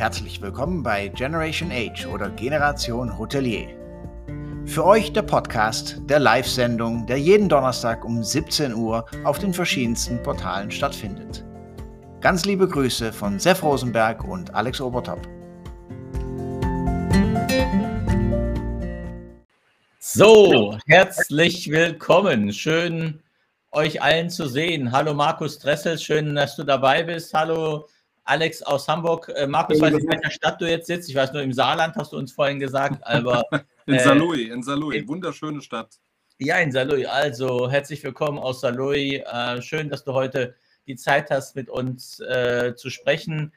Herzlich willkommen bei Generation Age oder Generation Hotelier. Für euch der Podcast der Live-Sendung, der jeden Donnerstag um 17 Uhr auf den verschiedensten Portalen stattfindet. Ganz liebe Grüße von Sef Rosenberg und Alex Obertop. So, herzlich willkommen. Schön, euch allen zu sehen. Hallo Markus Dressel, schön, dass du dabei bist. Hallo Alex aus Hamburg. Äh, Markus, weiß nicht, in welcher Stadt du jetzt sitzt. Ich weiß nur, im Saarland hast du uns vorhin gesagt, aber. in äh, Saarlouis, in Saarlouis, wunderschöne Stadt. Ja, in Saarlouis. Also, herzlich willkommen aus Saarlouis. Äh, schön, dass du heute die Zeit hast, mit uns äh, zu sprechen.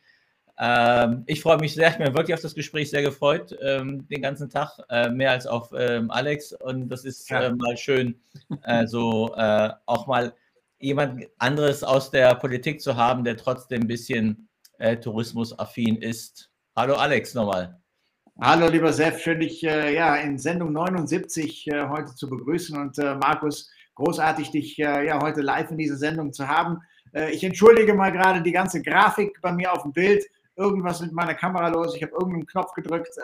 Ähm, ich freue mich sehr, ich bin wirklich auf das Gespräch sehr gefreut, ähm, den ganzen Tag, äh, mehr als auf ähm, Alex. Und das ist ja. äh, mal schön, äh, so äh, auch mal jemand anderes aus der Politik zu haben, der trotzdem ein bisschen äh, tourismusaffin ist. Hallo Alex nochmal. Hallo lieber Sef, schön dich äh, ja, in Sendung 79 äh, heute zu begrüßen und äh, Markus, großartig dich äh, ja, heute live in dieser Sendung zu haben. Äh, ich entschuldige mal gerade die ganze Grafik bei mir auf dem Bild, irgendwas mit meiner Kamera los, ich habe irgendeinen Knopf gedrückt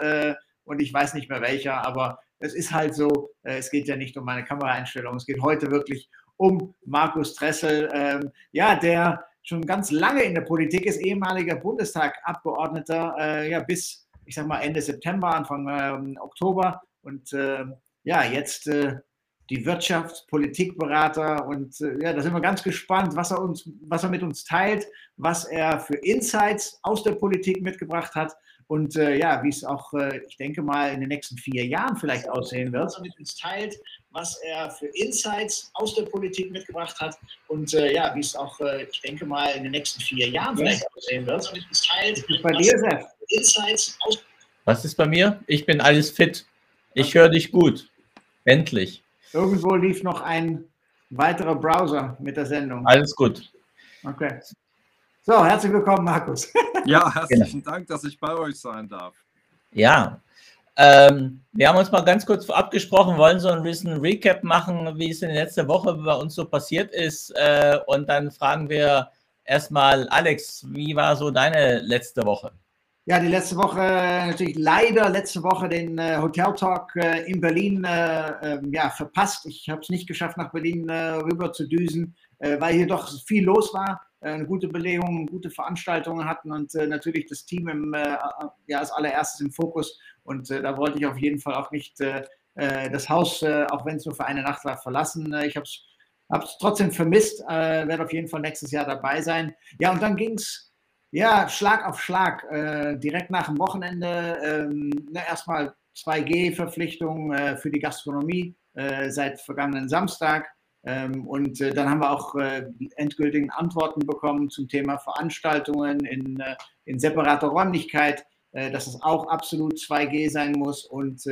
und ich weiß nicht mehr welcher, aber es ist halt so, es geht ja nicht um meine Kameraeinstellung, es geht heute wirklich um Markus Dressel, ähm, ja, der schon ganz lange in der Politik ist, ehemaliger Bundestagabgeordneter, äh, ja, bis, ich sag mal, Ende September, Anfang äh, Oktober. Und äh, ja, jetzt äh, die Wirtschafts-, Politikberater und äh, ja, da sind wir ganz gespannt, was er uns, was er mit uns teilt, was er für Insights aus der Politik mitgebracht hat und äh, ja, wie es auch, äh, ich denke mal, in den nächsten vier Jahren vielleicht aussehen wird. Was er mit uns teilt, was er für Insights aus der Politik mitgebracht hat und äh, ja, wie es auch, äh, ich denke mal, in den nächsten vier Jahren vielleicht aussehen wird. Was er mit uns teilt, ist bei dir, Seth? Insights aus. Was ist bei mir? Ich bin alles fit. Ich höre dich gut. Endlich. Irgendwo lief noch ein weiterer Browser mit der Sendung. Alles gut. Okay. So, herzlich willkommen, Markus. Ja, herzlichen genau. Dank, dass ich bei euch sein darf. Ja, ähm, wir haben uns mal ganz kurz abgesprochen, wollen so ein bisschen Recap machen, wie es in der letzten Woche bei uns so passiert ist. Äh, und dann fragen wir erstmal, Alex, wie war so deine letzte Woche? Ja, die letzte Woche, natürlich leider letzte Woche den äh, Hotel Talk äh, in Berlin äh, ähm, ja, verpasst. Ich habe es nicht geschafft, nach Berlin äh, rüber zu düsen, äh, weil hier doch viel los war. Äh, eine gute Belegung, gute Veranstaltungen hatten und äh, natürlich das Team im, äh, ja, als allererstes im Fokus. Und da wollte ich auf jeden Fall auch nicht das Haus, auch wenn es nur für eine Nacht war, verlassen. ich habe es trotzdem vermisst, werde auf jeden Fall nächstes Jahr dabei sein. Ja, und dann ging es ja, Schlag auf Schlag. direkt nach dem Wochenende ähm, erstmal 2G-Verpflichtung für die Gastronomie seit vergangenen Samstag. Ähm, und äh, dann haben wir auch äh, endgültigen Antworten bekommen zum Thema Veranstaltungen in, äh, in separater Räumlichkeit, dass es auch absolut 2G sein muss. Und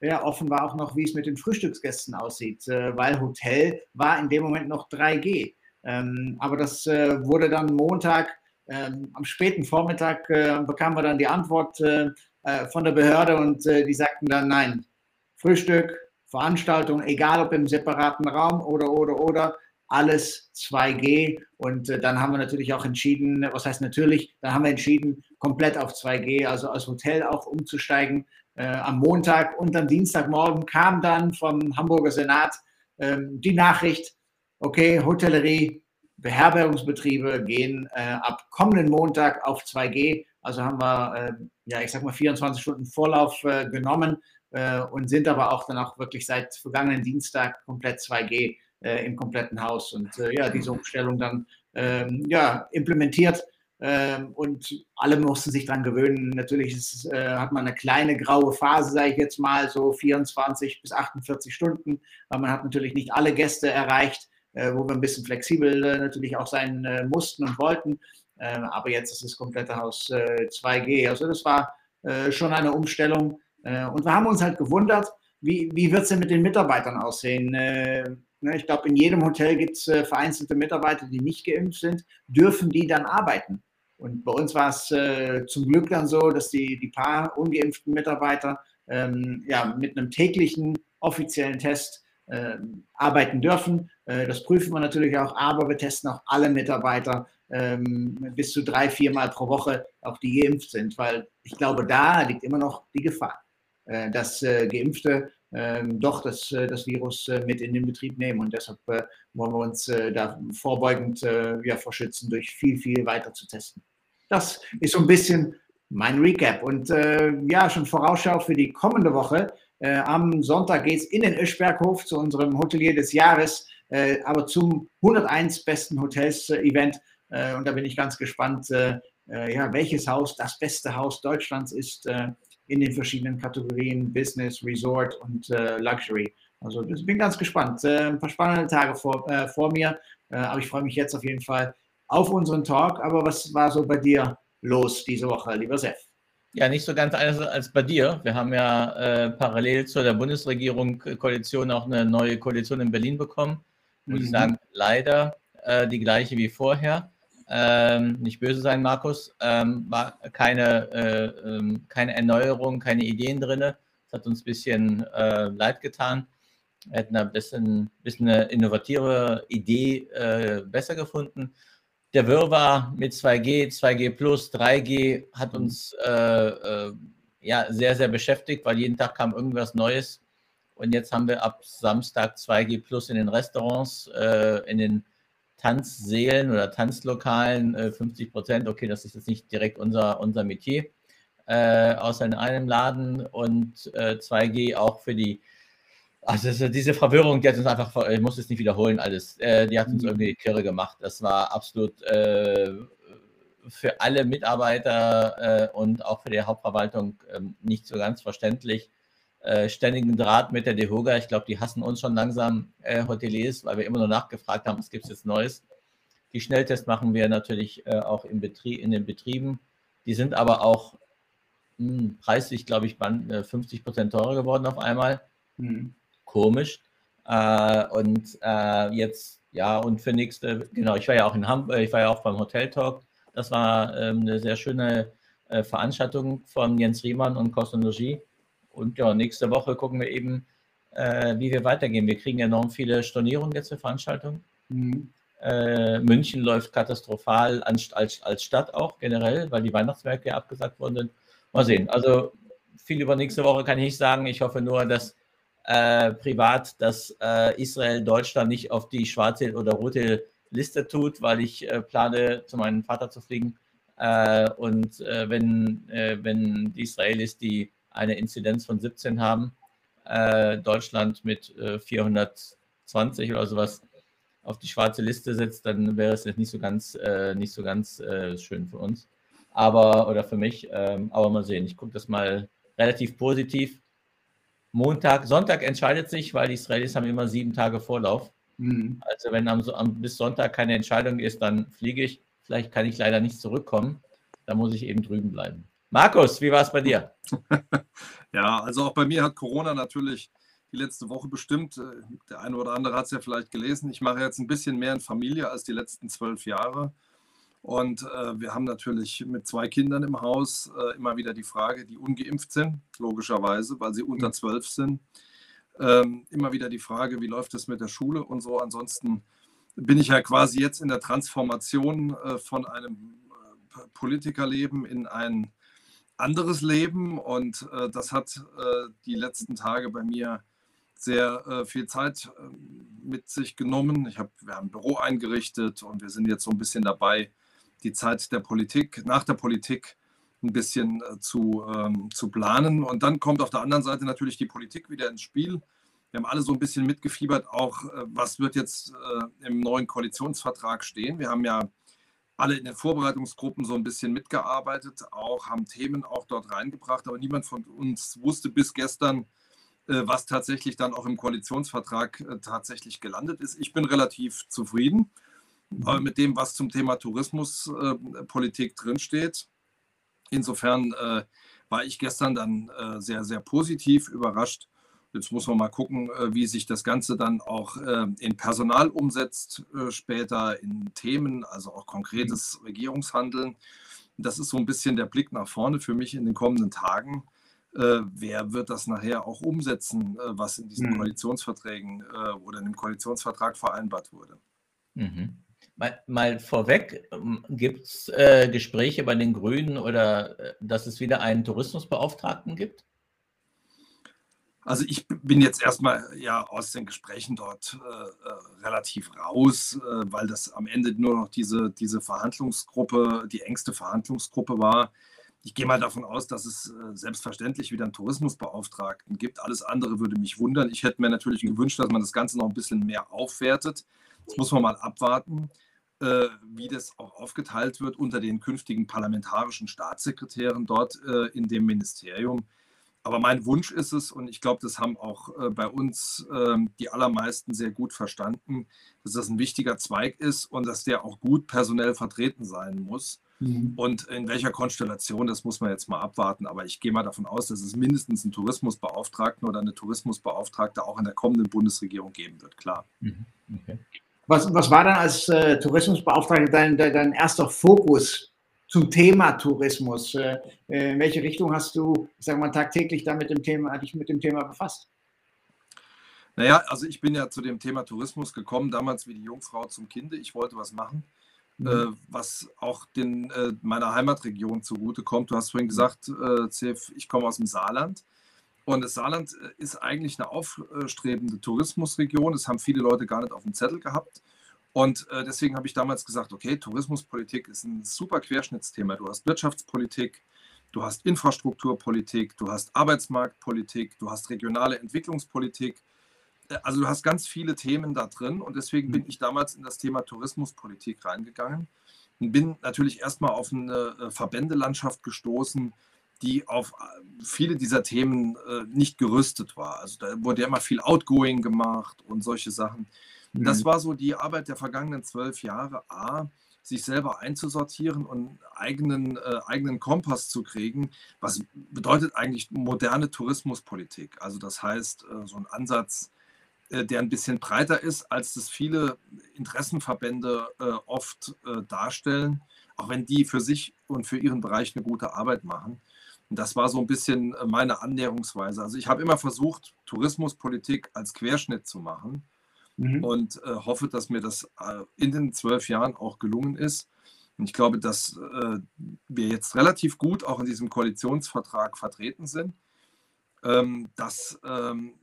ja, offen war auch noch, wie es mit den Frühstücksgästen aussieht, weil Hotel war in dem Moment noch 3G. Ähm, aber das wurde dann Montag, ähm, am späten Vormittag, bekamen wir dann die Antwort von der Behörde und die sagten dann, nein, Frühstück, Veranstaltung, egal ob im separaten Raum oder, oder, oder, alles 2G. Und äh, dann haben wir natürlich auch entschieden, was heißt natürlich, dann haben wir entschieden, komplett auf 2G, also als Hotel auch umzusteigen. Äh, am Montag und am Dienstagmorgen kam dann vom Hamburger Senat äh, die Nachricht, okay, Hotellerie, Beherbergungsbetriebe gehen äh, ab kommenden Montag auf 2G. Also haben wir, äh, ja, ich sag mal, 24 Stunden Vorlauf genommen äh, und sind aber auch dann auch wirklich seit vergangenen Dienstag komplett 2G äh, im kompletten Haus und äh, ja, diese Umstellung dann ähm, ja, implementiert. Ähm, und alle mussten sich daran gewöhnen. Natürlich ist, äh, hat man eine kleine graue Phase, sage ich jetzt mal, so 24 bis 48 Stunden, weil man hat natürlich nicht alle Gäste erreicht, äh, wo wir ein bisschen flexibel äh, natürlich auch sein mussten und wollten. Ähm, aber jetzt ist das komplette Haus 2G. Also das war schon eine Umstellung, äh, und wir haben uns halt gewundert, wie, wie wird es denn mit den Mitarbeitern aussehen? Äh, ne, ich glaube, in jedem Hotel gibt es äh, vereinzelte Mitarbeiter, die nicht geimpft sind. Dürfen die dann arbeiten? Und bei uns war es äh, zum Glück dann so, dass die, die paar ungeimpften Mitarbeiter ähm, ja, mit einem täglichen offiziellen Test äh, arbeiten dürfen. Äh, das prüfen wir natürlich auch, aber wir testen auch alle Mitarbeiter ähm, bis zu drei, viermal pro Woche, auch die geimpft sind, weil ich glaube, da liegt immer noch die Gefahr, äh, dass äh, Geimpfte ähm, doch das, äh, das Virus äh, mit in den Betrieb nehmen. Und deshalb wollen wir uns da vorbeugend ja, verschützen, durch viel, viel weiter zu testen. Das ist so ein bisschen mein Recap. Und ja, schon Vorausschau für die kommende Woche. Äh, am Sonntag geht es in den Öschberghof zu unserem Hotelier des Jahres, äh, aber zum 101 besten Hotels-Event. Äh, und da bin ich ganz gespannt, äh, äh, ja, welches Haus das beste Haus Deutschlands ist äh, in den verschiedenen Kategorien Business, Resort und Luxury. Also ich bin ganz gespannt. ein paar spannende Tage vor, vor mir, aber ich freue mich jetzt auf jeden Fall auf unseren Talk. Aber was war so bei dir los diese Woche, lieber Seth? Ja, nicht so ganz anders als bei dir. Wir haben ja äh, parallel zu der Bundesregierung äh, Koalition auch eine neue Koalition in Berlin bekommen. Muss mhm. ich sagen, leider äh, die gleiche wie vorher. Ähm, nicht böse sein, Markus. Ähm, war keine, äh, ähm, keine Erneuerung, keine Ideen drin. Das hat uns ein bisschen äh, leid getan. Wir hätten ein bisschen, bisschen eine innovative Idee äh, besser gefunden der Wirrwarr mit 2G, 2G Plus, 3G hat mhm. uns äh, äh, ja sehr, sehr beschäftigt, weil jeden Tag kam irgendwas Neues. Und jetzt haben wir ab Samstag 2G Plus in den Restaurants, in den Tanzsälen oder Tanzlokalen, 50 äh, Prozent. Okay, das ist jetzt nicht direkt unser, unser Metier, äh, außer in einem Laden. Und 2G äh, auch für die also diese Verwirrung, die hat uns einfach, ich muss es nicht wiederholen, alles, äh, die hat uns mhm. irgendwie kirre gemacht. Das war absolut äh, für alle Mitarbeiter äh, und auch für die Hauptverwaltung ähm, nicht so ganz verständlich. Äh, ständigen Draht mit der DEHOGA, ich glaube, die hassen uns schon langsam äh, Hoteliers, weil wir immer nur nachgefragt haben, was gibt es jetzt Neues. Die Schnelltests machen wir natürlich äh, auch im Betrieb, in den Betrieben. Die sind aber auch mh, hm, preislich, glaube ich, 50 Prozent teurer geworden auf einmal. Mhm komisch. Äh, und äh, jetzt, ja, und für nächste, genau, ich war ja auch in Hamburg, ich war ja auch beim Hotel Talk. Das war ähm, eine sehr schöne äh, Veranstaltung von Jens Riemann und Cosmologie. Und ja, nächste Woche gucken wir eben, äh, wie wir weitergehen. Wir kriegen enorm viele Stornierungen jetzt für Veranstaltungen. Mhm. Äh, München läuft katastrophal als, als, als Stadt auch generell, weil die Weihnachtsmärkte abgesagt wurden. Mal sehen. Also viel über nächste Woche kann ich nicht sagen. Ich hoffe nur, dass äh, privat, dass äh, Israel Deutschland nicht auf die schwarze oder rote Liste tut, weil ich äh, plane, zu meinem Vater zu fliegen. Äh, und wenn, wenn die Israelis, die eine Inzidenz von 17 haben, Deutschland mit 420 oder sowas auf die schwarze Liste setzt, dann wäre es nicht so ganz, nicht so ganz schön für uns. Aber, oder für mich, ähm, aber mal sehen. Ich gucke das mal relativ positiv Montag, Sonntag entscheidet sich, weil die Israelis haben immer sieben Tage Vorlauf. Mhm. Also wenn am, am, bis Sonntag keine Entscheidung ist, dann fliege ich. Vielleicht kann ich leider nicht zurückkommen. Da muss ich eben drüben bleiben. Markus, wie war es bei dir? ja, also auch bei mir hat Corona natürlich die letzte Woche bestimmt. Der eine oder andere hat es ja vielleicht gelesen. Ich mache jetzt ein bisschen mehr in Familie als die letzten zwölf Jahre. Und äh, wir haben natürlich mit zwei Kindern im Haus äh, immer wieder die Frage, die ungeimpft sind, logischerweise, weil sie unter mhm. zwölf sind. Ähm, immer wieder die Frage, wie läuft es mit der Schule und so. Ansonsten bin ich ja quasi jetzt in der Transformation äh, von einem äh, Politikerleben in ein anderes Leben. Und äh, das hat äh, die letzten Tage bei mir sehr viel Zeit ähm, mit sich genommen. Ich hab, wir haben ein Büro eingerichtet und wir sind jetzt so ein bisschen dabei, die Zeit der Politik, nach der Politik ein bisschen äh, zu, ähm, zu planen. Und dann kommt auf der anderen Seite natürlich die Politik wieder ins Spiel. Wir haben alle so ein bisschen mitgefiebert, auch äh, was wird jetzt äh, im neuen Koalitionsvertrag stehen. Wir haben ja alle in den Vorbereitungsgruppen so ein bisschen mitgearbeitet, auch haben Themen auch dort reingebracht, aber niemand von uns wusste bis gestern, äh, was tatsächlich dann auch im Koalitionsvertrag äh, tatsächlich gelandet ist. Ich bin relativ zufrieden äh, mit dem, was zum Thema Tourismuspolitik äh, drinsteht. Insofern äh, war ich gestern dann äh, sehr, sehr positiv überrascht. Jetzt muss man mal gucken, äh, wie sich das Ganze dann auch äh, in Personal umsetzt, später in Themen, also auch konkretes Regierungshandeln. Das ist so ein bisschen der Blick nach vorne für mich in den kommenden Tagen. äh, wer wird das nachher auch umsetzen, äh, was in diesen mhm. Koalitionsverträgen äh, oder in dem Koalitionsvertrag vereinbart wurde. Mhm. Mal, mal, vorweg, ähm, gibt es äh, Gespräche bei den Grünen oder äh, dass es wieder einen Tourismusbeauftragten gibt? Also ich bin jetzt erstmal ja aus den Gesprächen dort äh, relativ raus, äh, weil das am Ende nur noch diese, diese Verhandlungsgruppe, die engste Verhandlungsgruppe war. Ich gehe mal davon aus, dass es äh, selbstverständlich wieder einen Tourismusbeauftragten gibt. Alles andere würde mich wundern. Ich hätte mir natürlich gewünscht, dass man das Ganze noch ein bisschen mehr aufwertet. Das muss man mal abwarten, äh, wie das auch aufgeteilt wird unter den künftigen parlamentarischen Staatssekretären dort äh, in dem Ministerium. Aber mein Wunsch ist es, und ich glaube, das haben auch äh, bei uns äh, die allermeisten sehr gut verstanden, dass das ein wichtiger Zweig ist und dass der auch gut personell vertreten sein muss. Mhm. Und in welcher Konstellation, das muss man jetzt mal abwarten. Aber ich gehe mal davon aus, dass es mindestens einen Tourismusbeauftragten oder eine Tourismusbeauftragte auch in der kommenden Bundesregierung geben wird, klar. Mhm. Okay. Was, was war dann als äh, Tourismusbeauftragter dein, dein erster Fokus zum Thema Tourismus? Äh, äh, in welche Richtung hast du, ich sage mal, tagtäglich da mit dem Thema, dich mit dem Thema befasst? Naja, also ich bin ja zu dem Thema Tourismus gekommen, damals wie die Jungfrau zum Kinde. Ich wollte was machen, mhm. äh, was auch den, äh, meiner Heimatregion zugutekommt. Du hast vorhin gesagt, äh, Cef, ich komme aus dem Saarland. Und das Saarland äh, ist eigentlich eine aufstrebende Tourismusregion. Das haben viele Leute gar nicht auf dem Zettel gehabt. Und äh, deswegen habe ich damals gesagt, okay, Tourismuspolitik ist ein super Querschnittsthema. Du hast Wirtschaftspolitik, du hast Infrastrukturpolitik, du hast Arbeitsmarktpolitik, du hast regionale Entwicklungspolitik. Äh, also du hast ganz viele Themen da drin und deswegen bin ich damals in das Thema Tourismuspolitik reingegangen und bin natürlich erstmal auf eine äh, Verbändelandschaft gestoßen, die auf viele dieser Themen nicht gerüstet war. Also da wurde ja immer viel Outgoing gemacht und solche Sachen. Das mhm. war so die Arbeit der vergangenen zwölf Jahre. A, sich selber einzusortieren und eigenen, äh, eigenen Kompass zu kriegen. Was bedeutet eigentlich moderne Tourismuspolitik? Also das heißt, äh, so ein Ansatz, äh, der ein bisschen breiter ist, als das viele Interessenverbände äh, oft äh, darstellen, auch wenn die für sich und für ihren Bereich eine gute Arbeit machen. Und das war so ein bisschen äh, meine Annäherungsweise. Also ich habe immer versucht, Tourismuspolitik als Querschnitt zu machen mhm. und äh, hoffe, dass mir das äh, in den zwölf Jahren auch gelungen ist. Und ich glaube, dass äh, wir jetzt relativ gut auch in diesem Koalitionsvertrag vertreten sind. Ähm, das ähm,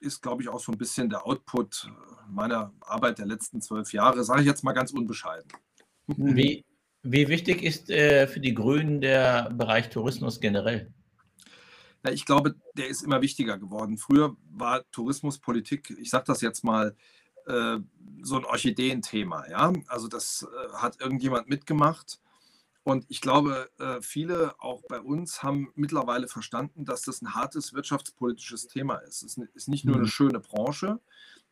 ist, glaube ich, auch so ein bisschen der Output meiner Arbeit der letzten zwölf Jahre, sage ich jetzt mal ganz unbescheiden. Wie, wie wichtig ist äh, für die Grünen der Bereich Tourismus generell? Ja, ich glaube, der ist immer wichtiger geworden. Früher war Tourismuspolitik, ich sage das jetzt mal, äh, so ein Orchideenthema. Ja? Also das äh, hat irgendjemand mitgemacht. Und ich glaube, äh, viele auch bei uns haben mittlerweile verstanden, dass das ein hartes wirtschaftspolitisches Thema ist. Es ist nicht nur eine mhm. schöne Branche,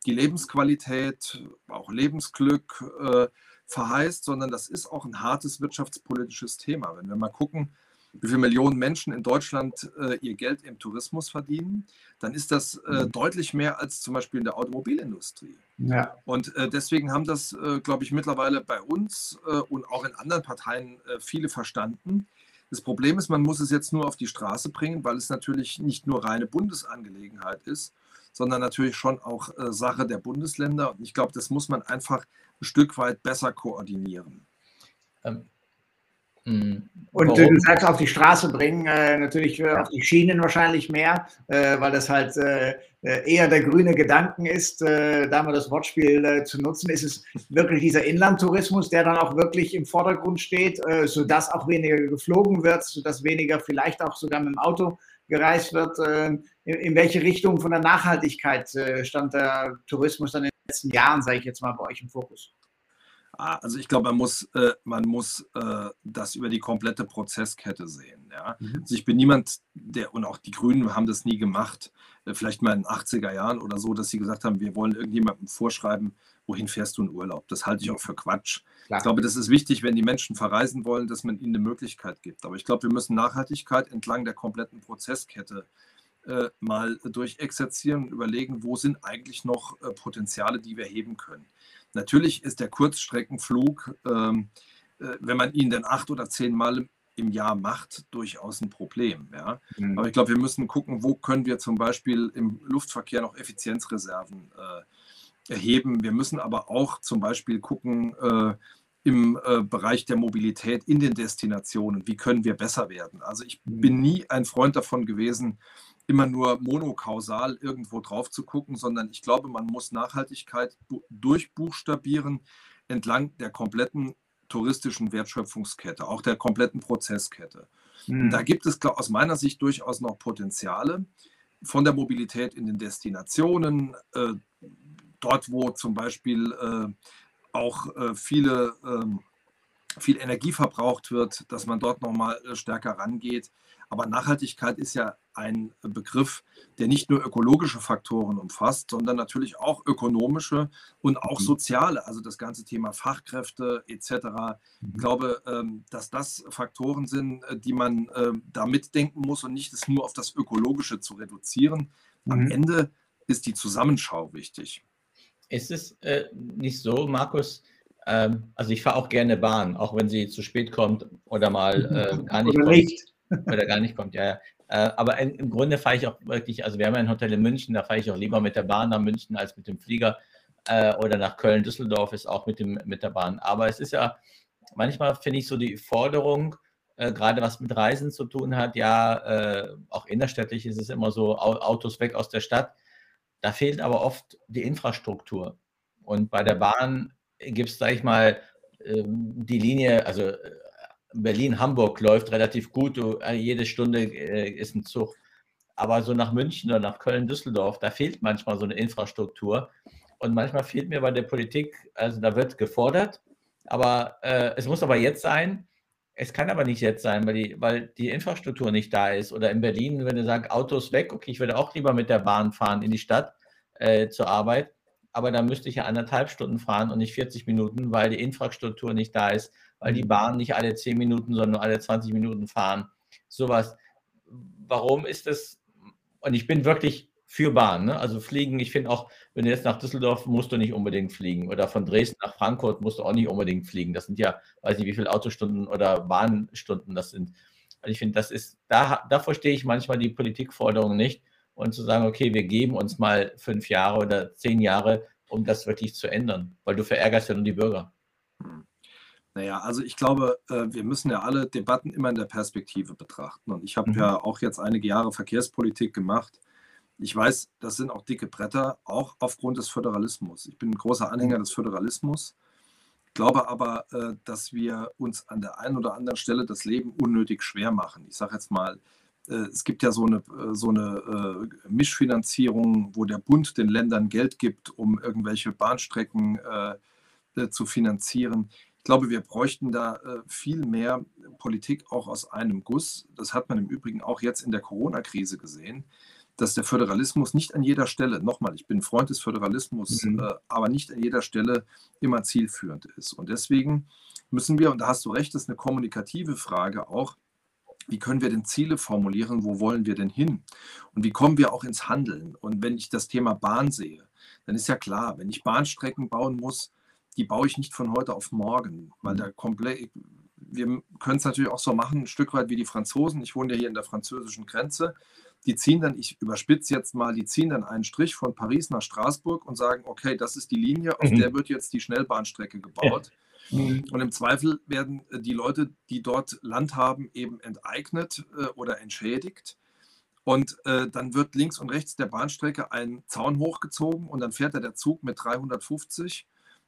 die Lebensqualität, auch Lebensglück äh, verheißt, sondern das ist auch ein hartes wirtschaftspolitisches Thema. Wenn wir mal gucken, wie viele Millionen Menschen in Deutschland äh, ihr Geld im Tourismus verdienen, dann ist das äh, mhm. deutlich mehr als zum Beispiel in der Automobilindustrie. Ja. Und äh, deswegen haben das, äh, glaube ich, mittlerweile bei uns äh, und auch in anderen Parteien äh, viele verstanden. Das Problem ist, man muss es jetzt nur auf die Straße bringen, weil es natürlich nicht nur reine Bundesangelegenheit ist, sondern natürlich schon auch Sache der Bundesländer. Und ich glaube, das muss man einfach ein Stück weit besser koordinieren. Ähm Mhm. Und Warum? du sagst auf die Straße bringen, äh, natürlich äh, auf die Schienen wahrscheinlich mehr, äh, weil das halt äh, äh, eher der grüne Gedanken ist, äh, da mal das Wortspiel zu nutzen. Ist es wirklich dieser Inlandtourismus, der dann auch wirklich im Vordergrund steht, sodass auch weniger geflogen wird, sodass weniger vielleicht auch sogar mit dem Auto gereist wird? In, in, welche Richtung von der Nachhaltigkeit stand der Tourismus dann in den letzten Jahren, sage ich jetzt mal, bei euch im Fokus? Ah, also ich glaube, man muss, äh, man muss äh, das über die komplette Prozesskette sehen. Ja? Mhm. Also ich bin niemand, der, und auch die Grünen haben das nie gemacht, äh, vielleicht mal in den 80er Jahren oder so, dass sie gesagt haben, wir wollen irgendjemandem vorschreiben, wohin fährst du in Urlaub. Das halte ich auch für Quatsch. Klar. Ich glaube, das ist wichtig, wenn die Menschen verreisen wollen, dass man ihnen eine Möglichkeit gibt. Aber ich glaube, wir müssen Nachhaltigkeit entlang der kompletten Prozesskette äh, mal durchexerzieren und überlegen, wo sind eigentlich noch äh, Potenziale, die wir heben können. Natürlich ist der Kurzstreckenflug, ähm, äh, wenn man ihn dann acht oder zehn Mal im Jahr macht, durchaus ein Problem. Ja? Mhm. Aber ich glaube, wir müssen gucken, wo können wir zum Beispiel im Luftverkehr noch Effizienzreserven äh, erheben. Wir müssen aber auch zum Beispiel gucken äh, im äh, Bereich der Mobilität in den Destinationen, wie können wir besser werden. Also ich mhm. bin nie ein Freund davon gewesen, immer nur monokausal irgendwo drauf zu gucken, sondern ich glaube, man muss Nachhaltigkeit durchbuchstabieren entlang der kompletten touristischen Wertschöpfungskette, auch der kompletten Prozesskette. Mhm. Da gibt es aus meiner Sicht durchaus noch Potenziale von der Mobilität in den Destinationen, äh, dort wo zum Beispiel äh, auch äh, viele, ähm, viel Energie verbraucht wird, dass man dort nochmal äh, stärker rangeht. Aber Nachhaltigkeit ist ja ein Begriff, der nicht nur ökologische Faktoren umfasst, sondern natürlich auch ökonomische und auch mhm. soziale, also das ganze Thema Fachkräfte etc. Ich mhm. glaube, ähm, dass das Faktoren sind, äh, die man ähm, da mitdenken muss und nicht es nur auf das Ökologische zu reduzieren. Am mhm. Ende ist die Zusammenschau wichtig. Ist es äh, nicht so, Markus? Ähm, also ich fahre auch gerne Bahn, auch wenn sie zu spät kommt oder mal äh, gar nicht oder kommt. Nicht. Oder gar nicht kommt, ja. ja. Äh, aber im Grunde fahre ich auch wirklich, also wir haben ja ein Hotel in München, da fahre ich auch lieber mit der Bahn nach München als mit dem Flieger äh, oder nach Köln, Düsseldorf ist auch mit, dem, mit der Bahn. Aber es ist ja, manchmal finde ich so die Forderung, äh, gerade was mit Reisen zu tun hat, ja, äh, auch innerstädtlich ist es immer so, Autos weg aus der Stadt. Da fehlt aber oft die Infrastruktur. Und bei der Bahn gibt es, sage ich mal, ähm, die Linie, also äh, Berlin-Hamburg läuft relativ gut, äh, jede Stunde äh, ist ein Zug. Aber so nach München oder nach Köln-Düsseldorf, da fehlt manchmal so eine Infrastruktur. Und manchmal fehlt mir bei der Politik, also da wird gefordert, aber äh, es muss aber jetzt sein. Es kann aber nicht jetzt sein, weil die, weil die Infrastruktur nicht da ist. Oder in Berlin, wenn du sagst, Autos weg, okay, ich würde auch lieber mit der Bahn fahren in die Stadt äh, zur Arbeit, aber dann müsste ich ja anderthalb Stunden fahren und nicht 40 Minuten, weil die Infrastruktur nicht da ist, weil die Bahn nicht alle 10 Minuten, sondern alle 20 Minuten fahren. Sowas. Warum ist das? Und ich bin wirklich für Bahn. Ne? Also fliegen, ich finde auch, wenn du jetzt nach Düsseldorf musst du nicht unbedingt fliegen oder von Dresden nach Frankfurt musst du auch nicht unbedingt fliegen. Das sind ja, weiß nicht, wie viele Autostunden oder Bahnstunden das sind. Also ich finde, das ist, da, da verstehe ich manchmal die Politikforderungen nicht und zu sagen, okay, wir geben uns mal fünf Jahre oder zehn Jahre, um das wirklich zu ändern, weil du verärgerst ja nur die Bürger. Naja, also ich glaube, äh, wir müssen ja alle Debatten immer in der Perspektive betrachten. Und ich habe mhm. ja auch jetzt einige Jahre Verkehrspolitik gemacht ich weiß, das sind auch dicke Bretter, auch aufgrund des Föderalismus. Ich bin ein großer Anhänger des Föderalismus, glaube aber, äh, dass wir uns an der einen oder anderen Stelle das Leben unnötig schwer machen. Ich sage jetzt mal, äh, es gibt ja so eine, so eine Mischfinanzierung, wo der Bund den Ländern Geld gibt, um irgendwelche Bahnstrecken zu finanzieren. Ich glaube, wir bräuchten da viel mehr Politik auch aus einem Guss. Das hat man im Übrigen auch jetzt in der Corona-Krise gesehen dass der Föderalismus nicht an jeder Stelle, nochmal, ich bin Freund des Föderalismus, mhm. äh, aber nicht an jeder Stelle immer zielführend ist. Und deswegen müssen wir, und da hast du recht, das ist eine kommunikative Frage auch, wie können wir denn Ziele formulieren, wo wollen wir denn hin? Und wie kommen wir auch ins Handeln? Und wenn ich das Thema Bahn sehe, dann ist ja klar, wenn ich Bahnstrecken bauen muss, die baue ich nicht von heute auf morgen, weil mhm. da komplett, wir können es natürlich auch so machen, ein Stück weit wie die Franzosen. Ich wohne ja hier in der französischen Grenze die ziehen dann, ich überspitze jetzt mal, die ziehen dann einen Strich von Paris nach Straßburg und sagen, okay, das ist die Linie, auf mhm. der wird jetzt die Schnellbahnstrecke gebaut. Ja. Mhm. Und im Zweifel werden äh, die Leute, die dort Land haben, eben enteignet äh, oder entschädigt. Und äh, dann wird links und rechts der Bahnstrecke ein Zaun hochgezogen und dann fährt da der Zug mit 350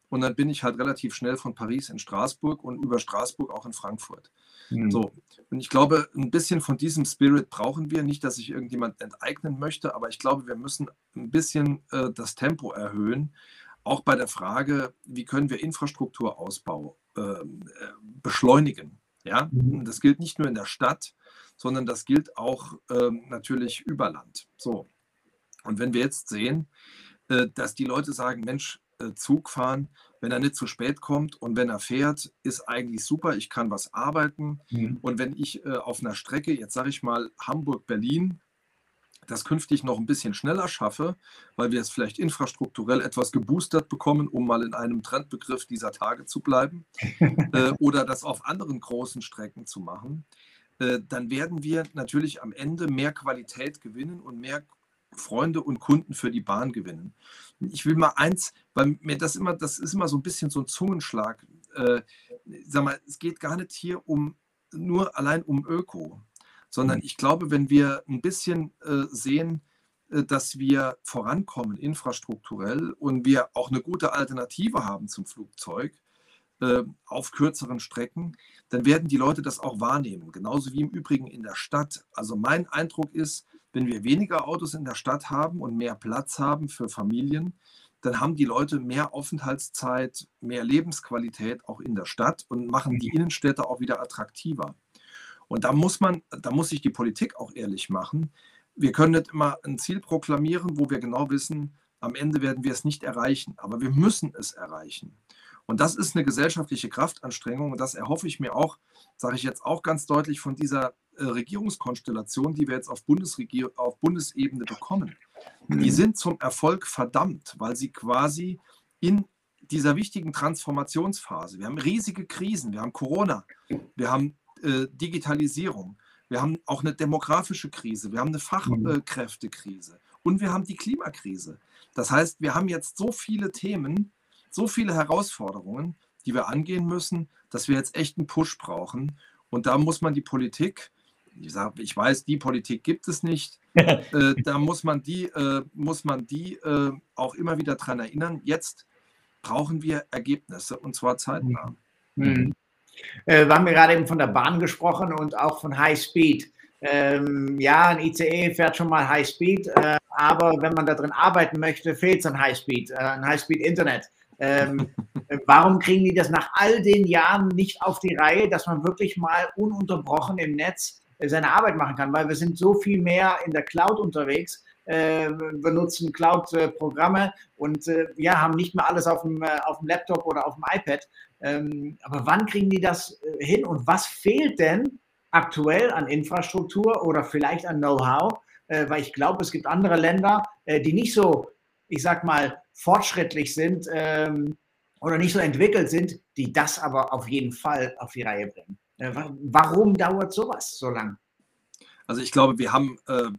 und dann bin ich halt relativ schnell von Paris in Straßburg und über Straßburg auch in Frankfurt. Mhm. So. Und ich glaube, ein bisschen von diesem Spirit brauchen wir. Nicht, dass ich irgendjemand enteignen möchte, aber ich glaube, wir müssen ein bisschen äh, das Tempo erhöhen. Auch bei der Frage, wie können wir Infrastrukturausbau ähm, äh, beschleunigen. Ja? Mhm. Das gilt nicht nur in der Stadt, sondern das gilt auch äh, natürlich über Land. So. Und wenn wir jetzt sehen, äh, dass die Leute sagen, Mensch, Zug fahren, wenn er nicht zu spät kommt und wenn er fährt, ist eigentlich super, ich kann was arbeiten. Mhm. Und wenn ich äh, auf einer Strecke, jetzt sage ich mal Hamburg-Berlin, das künftig noch ein bisschen schneller schaffe, weil wir es vielleicht infrastrukturell etwas geboostert bekommen, um mal in einem Trendbegriff dieser Tage zu bleiben, äh, oder das auf anderen großen Strecken zu machen, äh, dann werden wir natürlich am Ende mehr Qualität gewinnen und mehr Freunde und Kunden für die Bahn gewinnen. Ich will mal eins, weil mir das immer, das ist immer so ein bisschen so ein Zungenschlag. Äh, sag mal, es geht gar nicht hier um nur allein um Öko sondern ich glaube, wenn wir ein bisschen äh, sehen, äh, dass wir vorankommen infrastrukturell und wir auch eine gute Alternative haben zum Flugzeug äh, auf kürzeren Strecken, dann werden die Leute das auch wahrnehmen. Genauso wie im Übrigen in der Stadt. Also mein Eindruck ist, wenn wir weniger Autos in der Stadt haben und mehr Platz haben für Familien, dann haben die Leute mehr Aufenthaltszeit, mehr Lebensqualität auch in der Stadt und machen die mhm. Innenstädte auch wieder attraktiver. Und da muss man, da muss sich die Politik auch ehrlich machen. Wir können nicht immer ein Ziel proklamieren, wo wir genau wissen, am Ende werden wir es nicht erreichen, aber wir müssen es erreichen. Und das ist eine gesellschaftliche Kraftanstrengung und das erhoffe ich mir auch, sage ich jetzt auch ganz deutlich von dieser äh, Regierungskonstellation, die wir jetzt auf, Bundesregier auf Bundesebene bekommen. Die sind zum Erfolg verdammt, weil sie quasi in dieser wichtigen Transformationsphase, wir haben riesige Krisen, wir haben Corona, wir haben äh, Digitalisierung. Wir haben auch eine demografische Krise, wir haben eine Fachkräftekrise und wir haben die Klimakrise. Das heißt, wir haben jetzt so viele Themen, so viele Herausforderungen, die wir angehen müssen, dass wir jetzt echt einen Push brauchen. Und da muss man die Politik, ich, sag, ich weiß, die Politik gibt es nicht, äh, da muss man die, äh, muss man die äh, auch immer wieder daran erinnern, jetzt brauchen wir Ergebnisse und zwar zeitnah. Mhm. Äh, wir haben gerade eben von der Bahn gesprochen und auch von High Speed. Ähm, ja, ein ICE fährt schon mal High Speed, äh, aber wenn man da drin arbeiten möchte, fehlt es an High Speed, äh, ein High Speed Internet. Ähm, warum kriegen die das nach all den Jahren nicht auf die Reihe, dass man wirklich mal ununterbrochen im Netz äh, seine Arbeit machen kann? Weil wir sind so viel mehr in der Cloud unterwegs, äh, benutzen Cloud-Programme und äh, ja, haben nicht mehr alles auf dem, äh, auf dem Laptop oder auf dem iPad. Ähm, aber wann kriegen die das äh, hin und was fehlt denn aktuell an Infrastruktur oder vielleicht an Know-how? Weil ich glaube, es gibt andere Länder, die nicht so, ich sag mal, fortschrittlich sind ähm, oder nicht so entwickelt sind, die das aber auf jeden Fall auf die Reihe bringen. Äh, warum dauert sowas so lang? Also ich glaube, wir haben äh,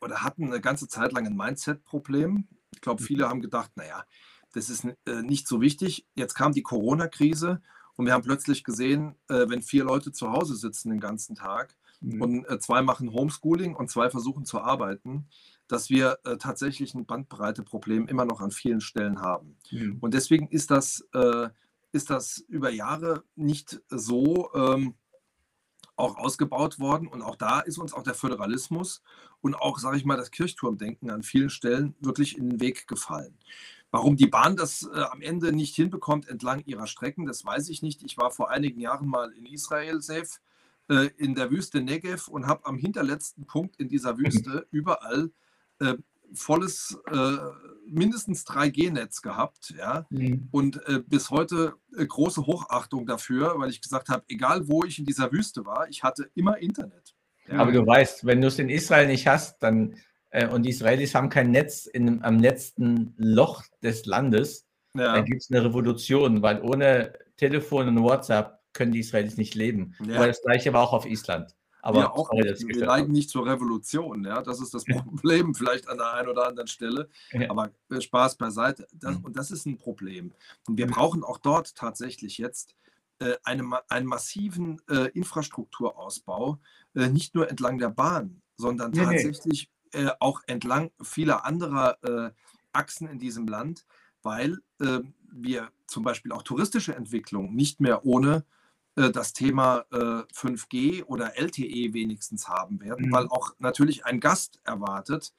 oder hatten eine ganze Zeit lang ein Mindset-Problem. Ich glaube, viele haben gedacht, naja, das ist äh, nicht so wichtig. Jetzt kam die Corona-Krise und wir haben plötzlich gesehen, äh, wenn vier Leute zu Hause sitzen den ganzen Tag mhm. und äh, zwei machen Homeschooling und zwei versuchen zu arbeiten, dass wir äh, tatsächlich ein Bandbreite-Problem immer noch an vielen Stellen haben. Mhm. Und deswegen ist das, ist das über Jahre nicht so ähm, auch ausgebaut worden. Und auch da ist uns auch der Föderalismus und auch, sage ich mal, das Kirchturmdenken an vielen Stellen wirklich in den Weg gefallen. Warum die Bahn das äh, am Ende nicht hinbekommt entlang ihrer Strecken, das weiß ich nicht. Ich war vor einigen Jahren mal in Israel, Sef, äh, in der Wüste Negev und habe am hinterletzten Punkt in dieser Wüste überall äh, volles, äh, mindestens 3G-Netz gehabt. Ja? Mhm. Und äh, bis heute äh, große Hochachtung dafür, weil ich gesagt habe, egal wo ich in dieser Wüste war, ich hatte immer Internet. Ja? Aber du weißt, wenn du es in Israel nicht hast, dann äh, und die Israelis haben kein Netz in, am letzten Loch des Landes, ja. dann gibt es eine Revolution, weil ohne Telefon und WhatsApp können die Israelis nicht leben. Ja. Aber das gleiche war auch auf Island. Aber wir, auch, sorry, wir neigen nicht zur Revolution, ja. Das ist das Problem, vielleicht an der einen oder anderen Stelle. Ja. Aber äh, Spaß beiseite. Das, mhm. Und das ist ein Problem. Und wir mhm. brauchen auch dort tatsächlich jetzt äh, eine, einen massiven äh, Infrastrukturausbau, äh, nicht nur entlang der Bahn, sondern nee, tatsächlich äh, auch entlang vieler anderer äh, Achsen in diesem Land, weil äh, wir zum Beispiel auch touristische Entwicklung nicht mehr ohne äh, das Thema 5G äh, oder LTE wenigstens haben werden, mhm. weil auch natürlich ein Gast erwartet,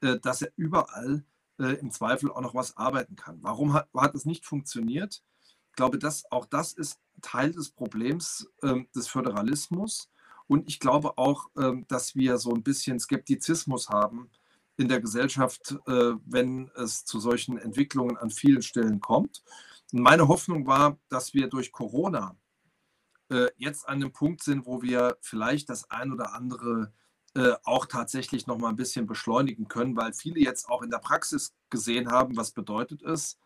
äh, dass er überall im Zweifel auch noch was arbeiten kann. Warum hat, hat es nicht funktioniert? Ich glaube, dass auch das ist Teil des Problems ähm, des Föderalismus und ich glaube auch, ähm, dass wir so ein bisschen Skeptizismus haben in der Gesellschaft, äh, wenn es zu solchen Entwicklungen an vielen Stellen kommt. Und meine Hoffnung war, dass wir durch Corona äh, jetzt an dem Punkt sind, wo wir vielleicht das ein oder andere äh, auch tatsächlich noch mal ein bisschen beschleunigen können, weil viele jetzt auch in der Praxis gesehen haben, was bedeutet es,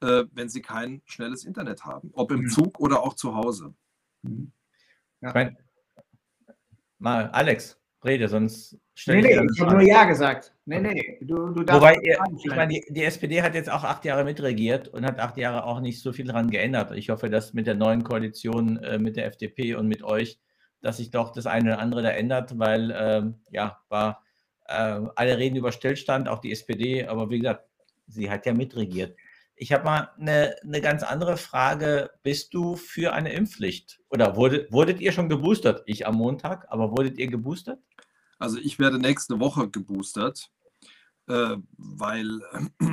äh, wenn sie kein schnelles Internet haben, ob im mhm. Zug oder auch zu Hause. Mhm. Ja. Mal, Alex, rede, sonst stelle nee, nee, ich habe nur Ja gesagt. Nee, nee, du, du darfst. Wobei, ich meine, die, die, SPD hat jetzt auch acht Jahre mitregiert und hat acht Jahre auch nicht so viel daran geändert. Ich hoffe, dass mit der neuen Koalition, äh, mit der FDP und mit euch, dass sich doch das eine oder andere da ändert, weil, ähm, ja, war, äh, alle reden über Stillstand, auch die SPD, aber wie gesagt, sie hat ja mitregiert. Ich habe mal eine, eine ganz andere Frage. Bist du für eine Impfpflicht? Oder wurde, wurdet ihr schon geboostert? Ich am Montag, aber wurdet ihr geboostert? Also ich werde nächste Woche geboostert, äh, weil äh,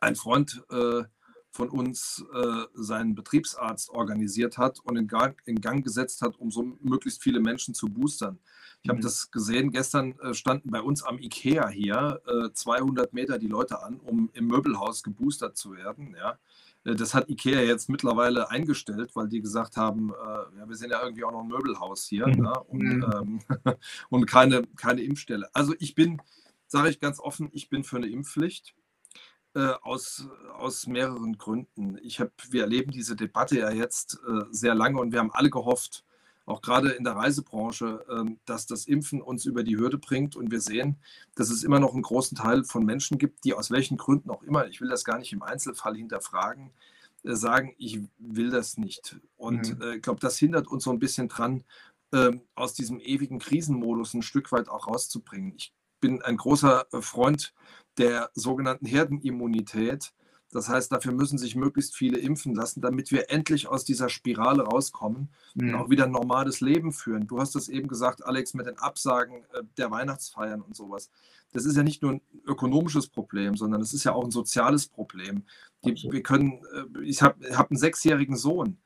ein Freund äh, von uns äh, seinen Betriebsarzt organisiert hat und in Gang, in Gang, gesetzt hat, um so möglichst viele Menschen zu boostern. Ich habe mhm. das gesehen, gestern äh, standen bei uns am IKEA hier äh, 200 Meter die Leute an, um im Möbelhaus geboostert zu werden. Ja. Äh, das hat IKEA jetzt mittlerweile eingestellt, weil die gesagt haben, äh, ja, wir sind ja irgendwie auch noch ein Möbelhaus hier mhm. ne? und, mhm. ähm, und keine, keine Impfstelle. Also ich bin, sage ich ganz offen, ich bin für eine Impfpflicht. Äh, aus, aus mehreren Gründen. Ich hab, wir erleben diese Debatte ja jetzt äh, sehr lange und wir haben alle gehofft, auch gerade in der Reisebranche, äh, dass das Impfen uns über die Hürde bringt. Und wir sehen, dass es immer noch einen großen Teil von Menschen gibt, die aus welchen Gründen auch immer, ich will das gar nicht im Einzelfall hinterfragen, äh, sagen, ich will das nicht. Und mhm. Äh, ich glaube, das hindert uns so ein bisschen dran, ähm, aus diesem ewigen Krisenmodus ein Stück weit auch rauszubringen. Ich bin ein großer äh, Freund der sogenannten Herdenimmunität. Das heißt, dafür müssen sich möglichst viele impfen lassen, damit wir endlich aus dieser Spirale rauskommen mhm. und auch wieder ein normales Leben führen. Du hast das eben gesagt, Alex, mit den Absagen äh, der Weihnachtsfeiern und sowas. Das ist ja nicht nur ein ökonomisches Problem, sondern es ist ja auch ein soziales Problem. Die, wir können, äh, ich habe hab einen sechsjährigen Sohn,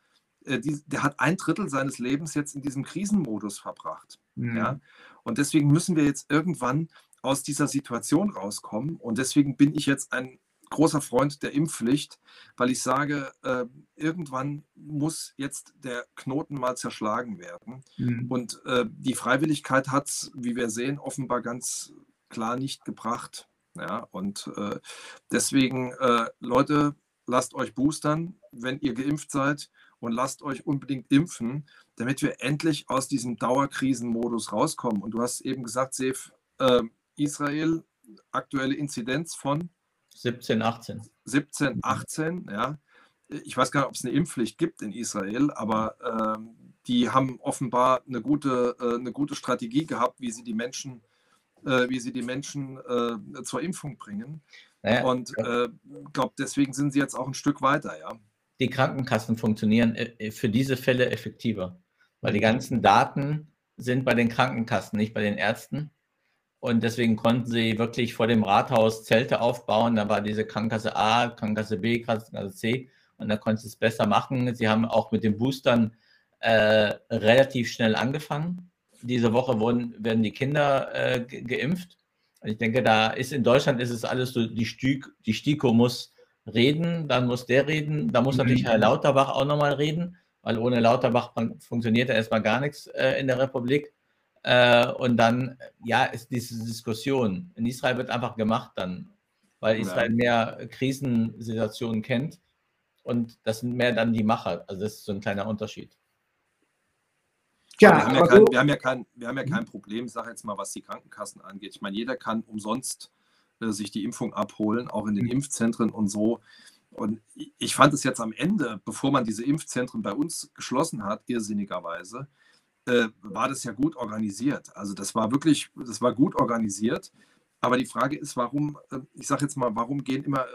die, der hat ein Drittel seines Lebens jetzt in diesem Krisenmodus verbracht. Mhm. Ja? Und deswegen müssen wir jetzt irgendwann aus dieser Situation rauskommen. Und deswegen bin ich jetzt ein großer Freund der Impfpflicht, weil ich sage, äh, irgendwann muss jetzt der Knoten mal zerschlagen werden. Mhm. Und äh, die Freiwilligkeit hat es, wie wir sehen, offenbar ganz klar nicht gebracht. Ja, und äh, deswegen, äh, Leute, lasst euch boostern, wenn ihr geimpft seid und lasst euch unbedingt impfen, damit wir endlich aus diesem Dauerkrisenmodus rauskommen. Und du hast eben gesagt, Sef, äh, Israel aktuelle Inzidenz von 17, 18. 17, 18, ja. Ich weiß gar nicht, ob es eine Impfpflicht gibt in Israel, aber äh, die haben offenbar eine gute, äh, eine gute Strategie gehabt, wie sie die Menschen, äh, wie sie die Menschen äh, zur Impfung bringen. Naja, Und ich äh, glaube, deswegen sind sie jetzt auch ein Stück weiter, ja. Die Krankenkassen funktionieren äh, für diese Fälle effektiver, weil die ganzen Daten sind bei den Krankenkassen, nicht bei den Ärzten. Und deswegen konnten sie wirklich vor dem Rathaus Zelte aufbauen. Da war diese Krankenkasse A, Krankenkasse B, Krankenkasse C. Und da konnten sie es besser machen. Sie haben auch mit den Boostern äh, relativ schnell angefangen. Diese Woche wurden, werden die Kinder äh, geimpft. Und ich denke, da ist in Deutschland ist es alles so, die, Stück, die STIKO muss reden, dann muss der reden, da muss natürlich mhm. Herr Lauterbach auch nochmal reden, weil ohne Lauterbach funktioniert ja erstmal gar nichts äh, in der Republik. Äh, und dann, ja, ist diese Diskussion. In Israel wird einfach gemacht dann, weil Israel mehr Krisensituationen kennt. Und das sind mehr dann die Macher. Also das ist so ein kleiner Unterschied. Ja, wir haben ja, kein, wir, haben ja kein, wir haben ja kein Problem, sage jetzt mal, was die Krankenkassen angeht. Ich meine, jeder kann umsonst äh, sich die Impfung abholen, auch in den mhm. Impfzentren und so. Und ich fand es jetzt am Ende, bevor man diese Impfzentren bei uns geschlossen hat, irrsinnigerweise, äh, war das ja gut organisiert. Also das war wirklich, das war gut organisiert. Aber die Frage ist, warum, äh, ich sage jetzt mal, warum gehen immer äh,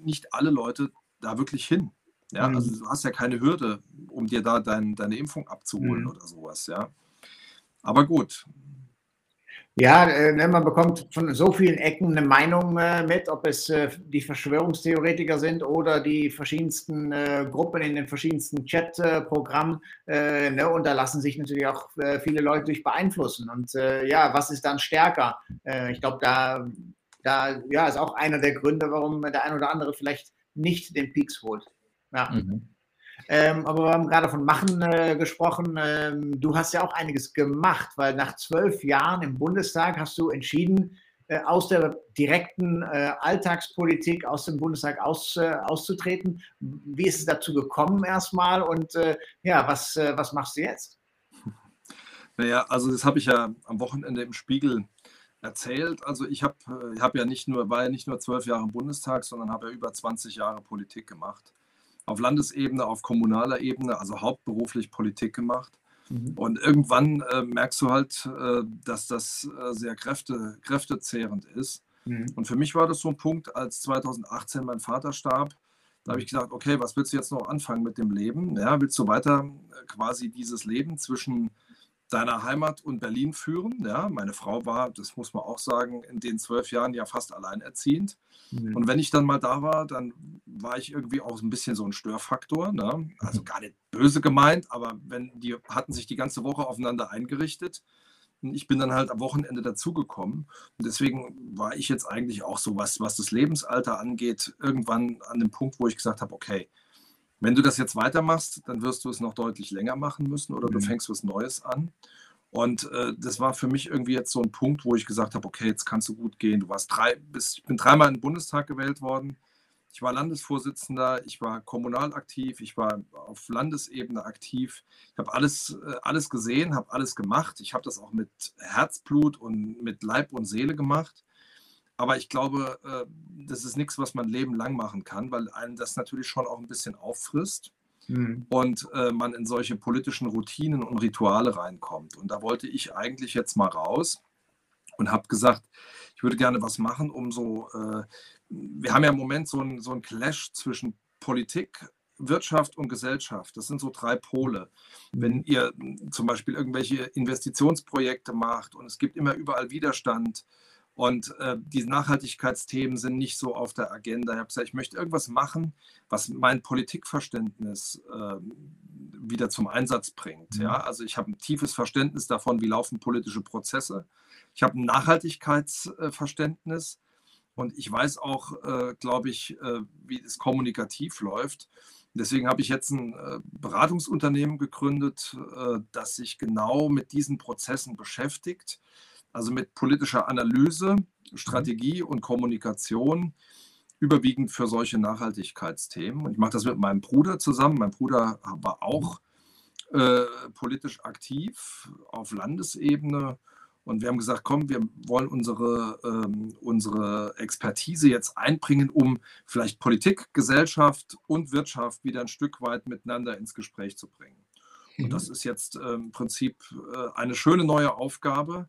nicht alle Leute da wirklich hin? Ja, mhm. also du hast ja keine Hürde, um dir da dein, deine Impfung abzuholen mhm. oder sowas, ja. Aber gut, ja, äh, ne, man bekommt von so vielen Ecken eine Meinung äh, mit, ob es äh, die Verschwörungstheoretiker sind oder die verschiedensten Gruppen in den verschiedensten Chat-Programmen. Ne, und da lassen sich natürlich auch viele Leute durch beeinflussen. Und ja, was ist dann stärker? ich glaube, da, da ja, ist auch einer der Gründe, warum der ein oder andere vielleicht nicht den Peaks holt. Ja. Mhm. Ähm, aber wir haben gerade von Machen äh, gesprochen. Ähm, du hast ja auch einiges gemacht, weil nach zwölf Jahren im Bundestag hast du entschieden, äh, aus der direkten äh, Alltagspolitik aus dem Bundestag aus, äh, auszutreten. Wie ist es dazu gekommen erstmal und äh, ja, was, äh, was machst du jetzt? Naja, also das habe ich ja am Wochenende im Spiegel erzählt. Also ich habe hab ja nicht nur, war ja nicht nur zwölf Jahre im Bundestag, sondern habe ja über 20 Jahre Politik gemacht auf Landesebene, auf kommunaler Ebene, also hauptberuflich Politik gemacht. Mhm. Und irgendwann äh, merkst du halt, äh, dass das äh, sehr kräfte, kräftezehrend ist. Mhm. Und für mich war das so ein Punkt, als 2018 mein Vater starb, da habe ich gesagt, okay, was willst du jetzt noch anfangen mit dem Leben? Ja, willst du weiter äh, quasi dieses Leben zwischen deiner Heimat und Berlin führen. Ja, meine Frau war, das muss man auch sagen, in den zwölf Jahren ja fast alleinerziehend. Mhm. Und wenn ich dann mal da war, dann war ich irgendwie auch ein bisschen so ein Störfaktor. Ne? Also mhm. gar nicht böse gemeint, aber wenn die hatten sich die ganze Woche aufeinander eingerichtet. Und ich bin dann halt am Wochenende dazugekommen. Und deswegen war ich jetzt eigentlich auch so, was, was das Lebensalter angeht, irgendwann an dem Punkt, wo ich gesagt habe, okay, wenn du das jetzt weitermachst, dann wirst du es noch deutlich länger machen müssen oder du mhm. fängst was Neues an. Und äh, das war für mich irgendwie jetzt so ein Punkt, wo ich gesagt habe, okay, jetzt kannst du gut gehen. Du warst drei, bis, ich bin dreimal in den Bundestag gewählt worden. Ich war Landesvorsitzender, ich war kommunal aktiv, ich war auf Landesebene aktiv. Ich habe alles, äh, alles gesehen, habe alles gemacht. Ich habe das auch mit Herzblut und mit Leib und Seele gemacht. Aber ich glaube, äh, das ist nichts, was man Leben lang machen kann, weil einen das natürlich schon auch ein bisschen auffrisst mhm. und äh, man in solche politischen Routinen und Rituale reinkommt. Und da wollte ich eigentlich jetzt mal raus und habe gesagt, ich würde gerne was machen, um so, äh, wir haben ja im Moment so ein, so ein Clash zwischen Politik, Wirtschaft und Gesellschaft. Das sind so drei Pole. Wenn mhm. ihr zum Beispiel irgendwelche Investitionsprojekte macht und es gibt immer überall Widerstand, und äh, die Nachhaltigkeitsthemen sind nicht so auf der Agenda. Ich habe gesagt, ich möchte irgendwas machen, was mein Politikverständnis äh, wieder zum Einsatz bringt. Mhm. Ja? Also ich habe ein tiefes Verständnis davon, wie laufen politische Prozesse. Ich habe ein Nachhaltigkeitsverständnis und ich weiß auch, äh, glaube ich, äh, wie es kommunikativ läuft. Deswegen habe ich jetzt ein äh, Beratungsunternehmen gegründet, äh, das sich genau mit diesen Prozessen beschäftigt also mit politischer Analyse, Strategie und Kommunikation, überwiegend für solche Nachhaltigkeitsthemen. Und ich mache das mit meinem Bruder zusammen. Mein Bruder war auch äh, politisch aktiv auf Landesebene. Und wir haben gesagt, komm, wir wollen unsere, ähm, unsere Expertise jetzt einbringen, um vielleicht Politik, Gesellschaft und Wirtschaft wieder ein Stück weit miteinander ins Gespräch zu bringen. Und das mhm. ist jetzt äh, im Prinzip äh, eine schöne neue Aufgabe,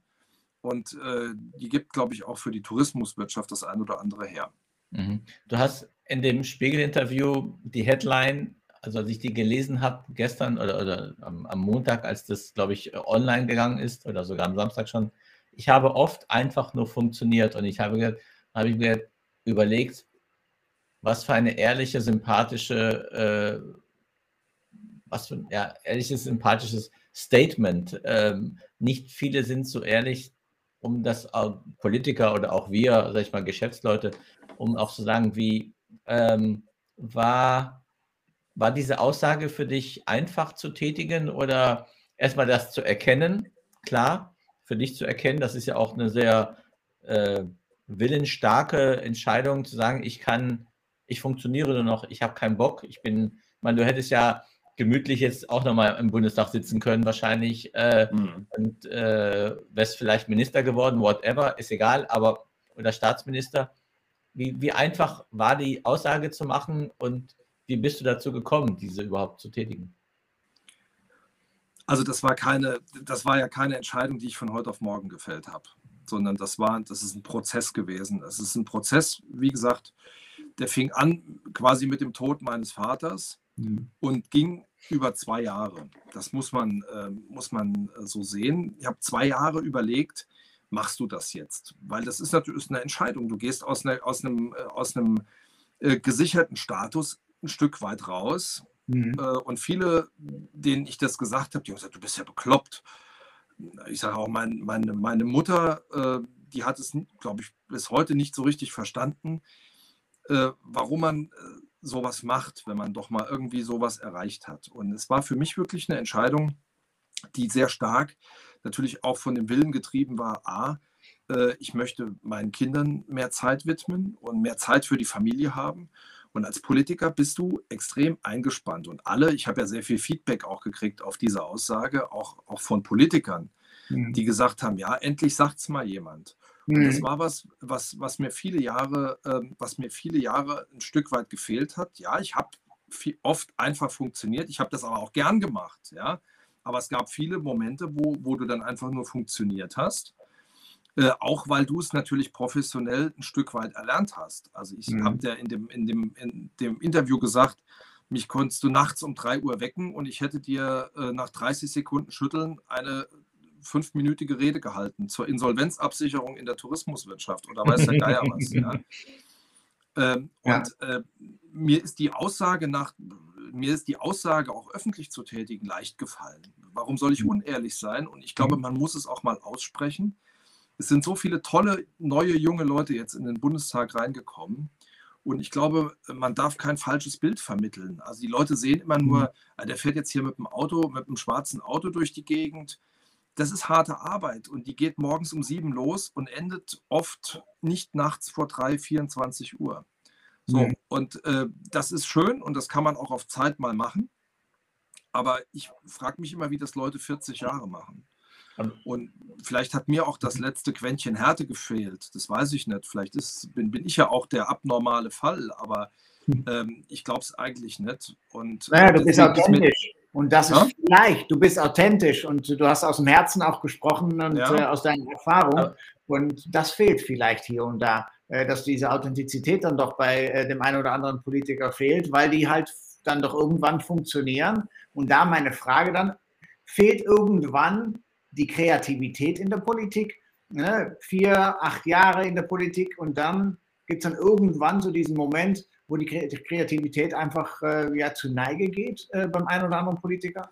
und äh, die gibt, glaube ich, auch für die Tourismuswirtschaft das ein oder andere her. Mhm. Du hast in dem Spiegel-Interview die Headline, also als ich die gelesen habe, gestern oder, oder am, am, Montag, als das, glaube ich, online gegangen ist oder sogar am Samstag schon, ich habe oft einfach nur funktioniert und ich habe, habe ich mir überlegt, was für eine ehrliche, sympathische, äh, was für ein ja, ehrliches, sympathisches Statement. Ähm, nicht viele sind so ehrlich, um das Politiker oder auch wir, sag ich mal, Geschäftsleute, um auch zu sagen, wie ähm, war, war diese Aussage für dich einfach zu tätigen oder erstmal das zu erkennen? Klar, für dich zu erkennen, das ist ja auch eine sehr äh, willensstarke Entscheidung zu sagen, ich kann, ich funktioniere nur noch, ich habe keinen Bock, ich bin, ich meine, du hättest ja gemütlich jetzt auch nochmal im Bundestag sitzen können, wahrscheinlich. Äh, mhm. Und äh, wärst vielleicht Minister geworden, whatever, ist egal, aber oder Staatsminister. Wie, wie einfach war die Aussage zu machen und wie bist du dazu gekommen, diese überhaupt zu tätigen? Also das war keine, das war ja keine Entscheidung, die ich von heute auf morgen gefällt habe, sondern das war, das ist ein Prozess gewesen. Das ist ein Prozess, wie gesagt, der fing an quasi mit dem Tod meines Vaters mhm. und ging über zwei Jahre. Das muss man, äh, muss man äh, so sehen. Ich habe zwei Jahre überlegt, machst du das jetzt? Weil das ist natürlich eine Entscheidung. Du gehst aus, eine, aus einem, äh, aus einem äh, gesicherten Status ein Stück weit raus. Mhm. Äh, und viele, denen ich das gesagt habe, die haben gesagt, du bist ja bekloppt. Ich sage auch, mein, meine, meine Mutter, äh, die hat es, glaube ich, bis heute nicht so richtig verstanden, warum man sowas macht, wenn man doch mal irgendwie sowas erreicht hat. Und es war für mich wirklich eine Entscheidung, die sehr stark natürlich auch von dem Willen getrieben war, a, äh, ich möchte meinen Kindern mehr Zeit widmen und mehr Zeit für die Familie haben. Und als Politiker bist du extrem eingespannt. Und alle, ich habe ja sehr viel Feedback auch gekriegt auf diese Aussage, auch, auch von Politikern, mhm. die gesagt haben, ja, endlich sagt es mal jemand. Und mhm. das war was, was, was mir viele Jahre, äh, was mir viele Jahre ein Stück weit gefehlt hat. Ja, ich habe oft einfach funktioniert. Ich habe das aber auch gern gemacht. Ja, aber es gab viele Momente, wo, wo du dann einfach nur funktioniert hast. Äh, auch weil du es natürlich professionell ein Stück weit erlernt hast. Also ich mhm. habe dir in dem, in, dem, in dem Interview gesagt, mich konntest du nachts um 3 Uhr wecken und ich hätte dir äh, nach 30 Sekunden Schütteln eine fünfminütige Rede gehalten zur Insolvenzabsicherung in der Tourismuswirtschaft oder weiß der Geier was. Ja. Ähm, ja. Und äh, mir ist die Aussage nach, mir ist die Aussage auch öffentlich zu tätigen leicht gefallen. Warum soll ich mhm. unehrlich sein? Und ich glaube, mhm. man muss es auch mal aussprechen. Es sind so viele tolle, neue, junge Leute jetzt in den Bundestag reingekommen. Und ich glaube, man darf kein falsches Bild vermitteln. Also die Leute sehen immer nur, mhm. ah, der fährt jetzt hier mit dem Auto, mit einem schwarzen Auto durch die Gegend. Das ist harte Arbeit und die geht morgens um sieben los und endet oft nicht nachts vor drei, 24 Uhr. So, mhm. und äh, das ist schön und das kann man auch auf Zeit mal machen. Aber ich frage mich immer, wie das Leute 40 Jahre machen. Und vielleicht hat mir auch das letzte Quäntchen Härte gefehlt. Das weiß ich nicht. Vielleicht ist, bin, bin ich ja auch der abnormale Fall, aber hm. ähm, ich glaube es eigentlich nicht. Und, naja, du bist authentisch. Und das ja? ist vielleicht, du bist authentisch und du hast aus dem Herzen auch gesprochen und ja. äh, aus deiner Erfahrung. Ja. Und das fehlt vielleicht hier und da, äh, dass diese Authentizität dann doch bei äh, dem einen oder anderen Politiker fehlt, weil die halt dann doch irgendwann funktionieren. Und da meine Frage dann, fehlt irgendwann die Kreativität in der Politik. Ne? Vier, acht Jahre in der Politik und dann gibt es dann irgendwann so diesen Moment, wo die Kreativität einfach äh, ja, zu Neige geht äh, beim einen oder anderen Politiker?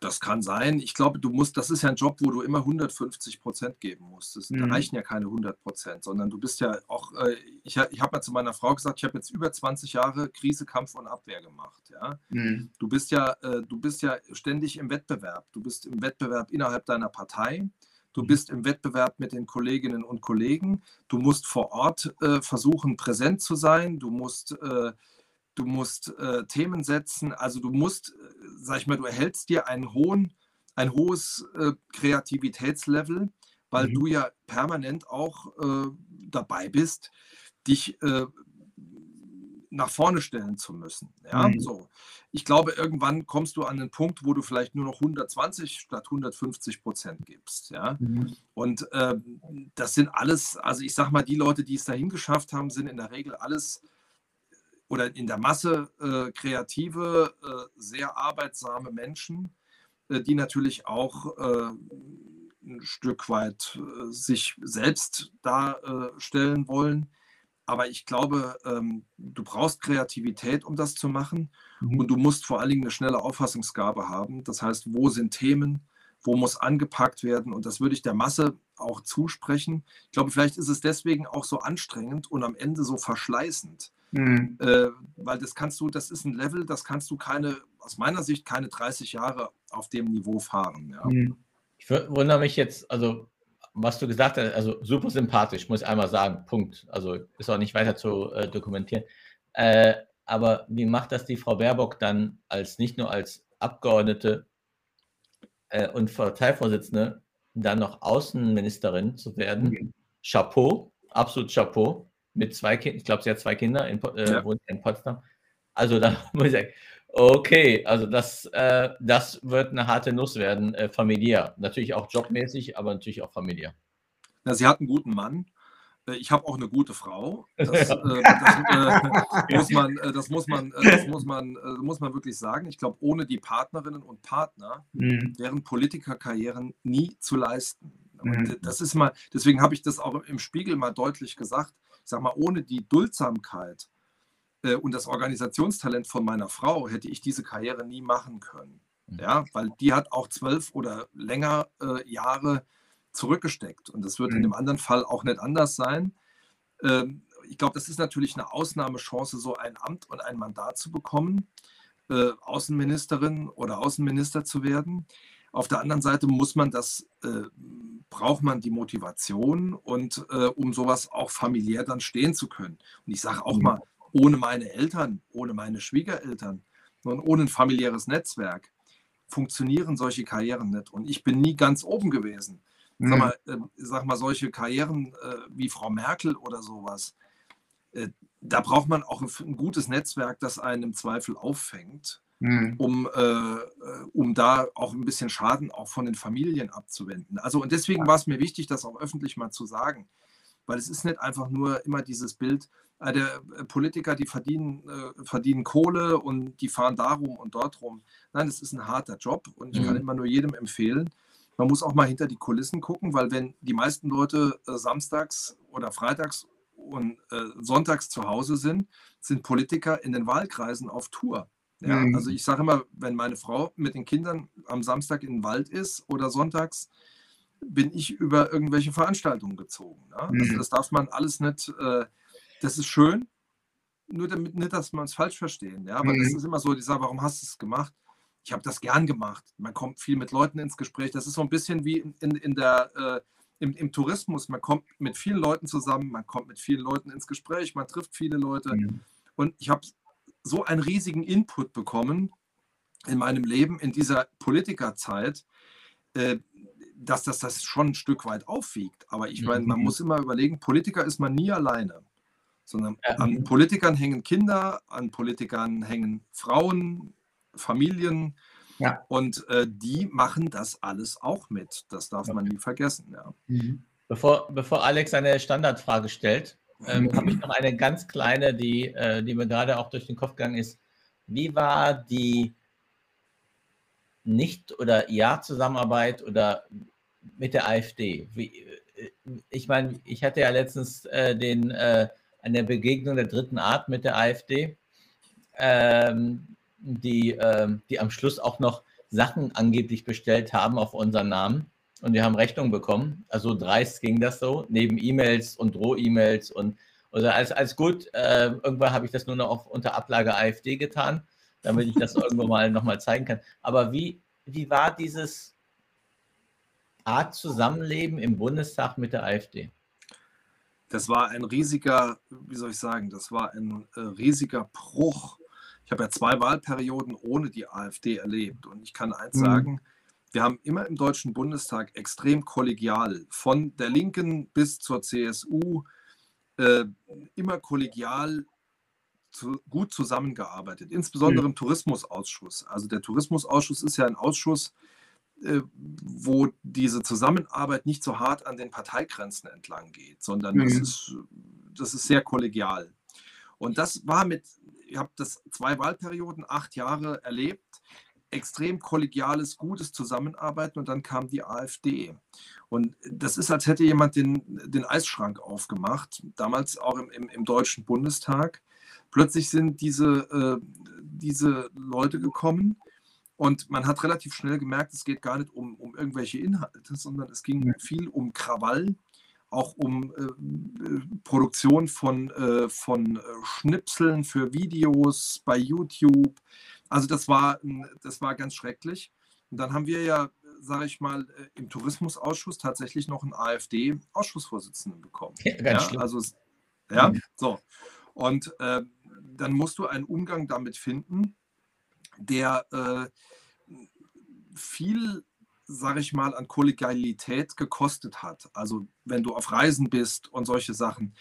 Das kann sein. Ich glaube, du musst, das ist ja ein Job, wo du immer 150 Prozent geben musst. Das, mhm. Da reichen ja keine 100 Prozent, sondern du bist ja auch, äh, ich, ich habe mal zu meiner Frau gesagt, ich habe jetzt über 20 Jahre Krise, Kampf und Abwehr gemacht. Ja? Mhm. Du, bist ja, äh, du bist ja ständig im Wettbewerb. Du bist im Wettbewerb innerhalb deiner Partei. Du bist im Wettbewerb mit den Kolleginnen und Kollegen. Du musst vor Ort äh, versuchen, präsent zu sein. Du musst äh, du musst äh, Themen setzen, also du musst, äh, sag ich mal, du erhältst dir einen hohen, ein hohes äh, Kreativitätslevel, weil mhm. du ja permanent auch äh, dabei bist, dich nach vorne stellen zu müssen. Ja, mhm. so. Ich glaube, irgendwann kommst du an den Punkt, wo du vielleicht nur noch 120 statt 150 Prozent gibst. Ja, mhm. und äh, das sind alles, also ich sag mal, die Leute, die es dahin geschafft haben, sind in der Regel alles oder in der Masse äh, kreative, äh, sehr arbeitsame Menschen, äh, die natürlich auch äh, ein Stück weit äh, sich selbst darstellen wollen. Aber ich glaube, ähm, du brauchst Kreativität, um das zu machen. Mhm. Und du musst vor allen Dingen eine schnelle Auffassungsgabe haben. Das heißt, wo sind Themen, wo muss angepackt werden? Und das würde ich der Masse auch zusprechen. Ich glaube, vielleicht ist es deswegen auch so anstrengend und am Ende so verschleißend Mhm. Äh, weil das kannst du, das ist ein Level, das kannst du keine, aus meiner Sicht, keine 30 Jahre auf dem Niveau fahren. Ja. Mhm. Ich wundere mich jetzt, also was du gesagt hast, also super sympathisch, muss ich einmal sagen, Punkt. Also ist auch nicht weiter zu äh, dokumentieren. Äh, aber wie macht das die Frau Baerbock dann als nicht nur als Abgeordnete äh, und Parteivorsitzende, dann noch Außenministerin zu werden? Mhm. Chapeau, absolut Chapeau mit zwei Kindern. Ich glaube, sie hat zwei Kinder in, äh, ja. in Potsdam. Also da muss ich sagen, okay, also das, äh, das wird eine harte Nuss werden, äh, familiär. Natürlich auch jobmäßig, aber natürlich auch familiär. Ja, sie hat einen guten Mann. Äh, ich habe auch eine gute Frau. Das, äh, das, muss man, das muss man, das muss man, muss man wirklich sagen. Ich glaube, ohne die Partnerinnen und Partner mhm. wären Politikerkarrieren nie zu leisten. Und mhm. das ist mal, deswegen habe ich das auch im Spiegel mal deutlich gesagt sag mal, ohne die Duldsamkeit äh, und das Organisationstalent von meiner Frau hätte ich diese Karriere nie machen können. Mhm. Ja, weil die hat auch zwölf oder länger äh, Jahre zurückgesteckt. Und das wird mhm. in dem anderen Fall auch nicht anders sein. Ähm, ich glaube, das ist natürlich eine Ausnahmechance, so ein Amt und ein Mandat zu bekommen, äh, Außenministerin oder Außenminister zu werden. Auf der anderen Seite muss man das, äh, braucht man die Motivation und äh, um sowas auch familiär dann stehen zu können. Und ich sage auch mhm. mal, ohne meine Eltern, ohne meine Schwiegereltern und ohne ein familiäres Netzwerk funktionieren solche Karrieren nicht. Und ich bin nie ganz oben gewesen. Mhm. Sag, mal, äh, sag mal, solche Karrieren äh, wie Frau Merkel oder sowas, äh, da braucht man auch ein, ein, gutes Netzwerk, das einen im Zweifel auffängt, mhm. um, äh, äh, um da auch ein bisschen Schaden auch von den Familien abzuwenden. Also und deswegen war es mir wichtig, das auch öffentlich mal zu sagen, weil es ist nicht einfach nur immer dieses Bild, der Politiker, die verdienen, äh, verdienen Kohle und die fahren darum und dort rum. Nein, es ist ein harter Job und ich mhm. kann immer nur jedem empfehlen, man muss auch mal hinter die Kulissen gucken, weil wenn die meisten Leute äh, samstags oder freitags und äh, sonntags zu Hause sind, sind Politiker in den Wahlkreisen auf Tour. Ja, mhm. Also ich sage immer, wenn meine Frau mit den Kindern am Samstag in den Wald ist oder sonntags, bin ich über irgendwelche Veranstaltungen gezogen. Ja? Also mhm. Also das darf man alles nicht, äh, das ist schön, nur damit nicht, dass man es falsch verstehen. Ja? Aber mhm. das ist immer so, die sagen, warum hast du es gemacht? Ich habe das gern gemacht. Man kommt viel mit Leuten ins Gespräch. Das ist so ein bisschen wie in, in, in der äh, im, im, Tourismus, man kommt mit vielen Leuten zusammen, man kommt mit vielen Leuten ins Gespräch, man trifft viele Leute. Mhm. Und ich habe so einen riesigen Input bekommen in meinem Leben, in dieser Politikerzeit, äh, dass das das schon ein Stück weit aufwiegt. Aber ich meine, man mhm. muss immer überlegen, Politiker ist man nie alleine, sondern ja. an Politikern hängen Kinder, an Politikern hängen Frauen, Familien, ja. Und äh, die machen das alles auch mit. Das darf man nie vergessen. Ja. Mhm. Bevor, bevor Alex eine Standardfrage stellt, ähm, mhm. habe ich noch eine ganz kleine, die, äh, die mir gerade auch durch den Kopf gegangen ist. Wie war die Nicht- oder Ja-Zusammenarbeit oder mit der AfD? Wie, äh, ich meine, ich hatte ja letztens äh, den, äh, eine Begegnung der dritten Art mit der AfD. Ähm, die, äh, die am Schluss auch noch Sachen angeblich bestellt haben auf unseren Namen und wir haben Rechnung bekommen. Also dreist ging das so, neben E-Mails und Droh-E-Mails und also als, als gut. Äh, irgendwann habe ich das nur noch auf, unter Ablage AfD getan, damit ich das irgendwo mal nochmal zeigen kann. Aber wie, wie war dieses Art Zusammenleben im Bundestag mit der AfD? Das war ein riesiger, wie soll ich sagen, das war ein äh, riesiger Bruch ich habe ja zwei Wahlperioden ohne die AfD erlebt und ich kann eins mhm. sagen, wir haben immer im Deutschen Bundestag extrem kollegial, von der Linken bis zur CSU, äh, immer kollegial zu, gut zusammengearbeitet, insbesondere mhm. im Tourismusausschuss. Also der Tourismusausschuss ist ja ein Ausschuss, wo diese Zusammenarbeit nicht so hart an den Parteigrenzen entlang geht, sondern mhm. das, ist, das ist sehr kollegial. Und das war mit ich habe das zwei Wahlperioden, acht Jahre erlebt. Extrem kollegiales, gutes Zusammenarbeiten und dann kam die AfD. Und das ist, als hätte jemand den, den Eisschrank aufgemacht, damals auch im, im, im Deutschen Bundestag. Plötzlich sind diese, äh, diese Leute gekommen, und man hat relativ schnell gemerkt, es geht gar nicht um, um irgendwelche Inhalte, sondern es ging viel um Krawall, auch um äh, Produktion von, äh, von äh, Schnipseln für Videos bei YouTube. Also das war, das war ganz schrecklich. Und dann haben wir ja, sage ich mal, äh, im Tourismusausschuss tatsächlich noch einen AfD-Ausschussvorsitzenden bekommen. Ja, ja, also, ja, so. Und äh, dann musst du einen Umgang damit finden, der äh, viel sage ich mal, an Kollegialität gekostet hat. Also wenn du auf Reisen bist und solche Sachen.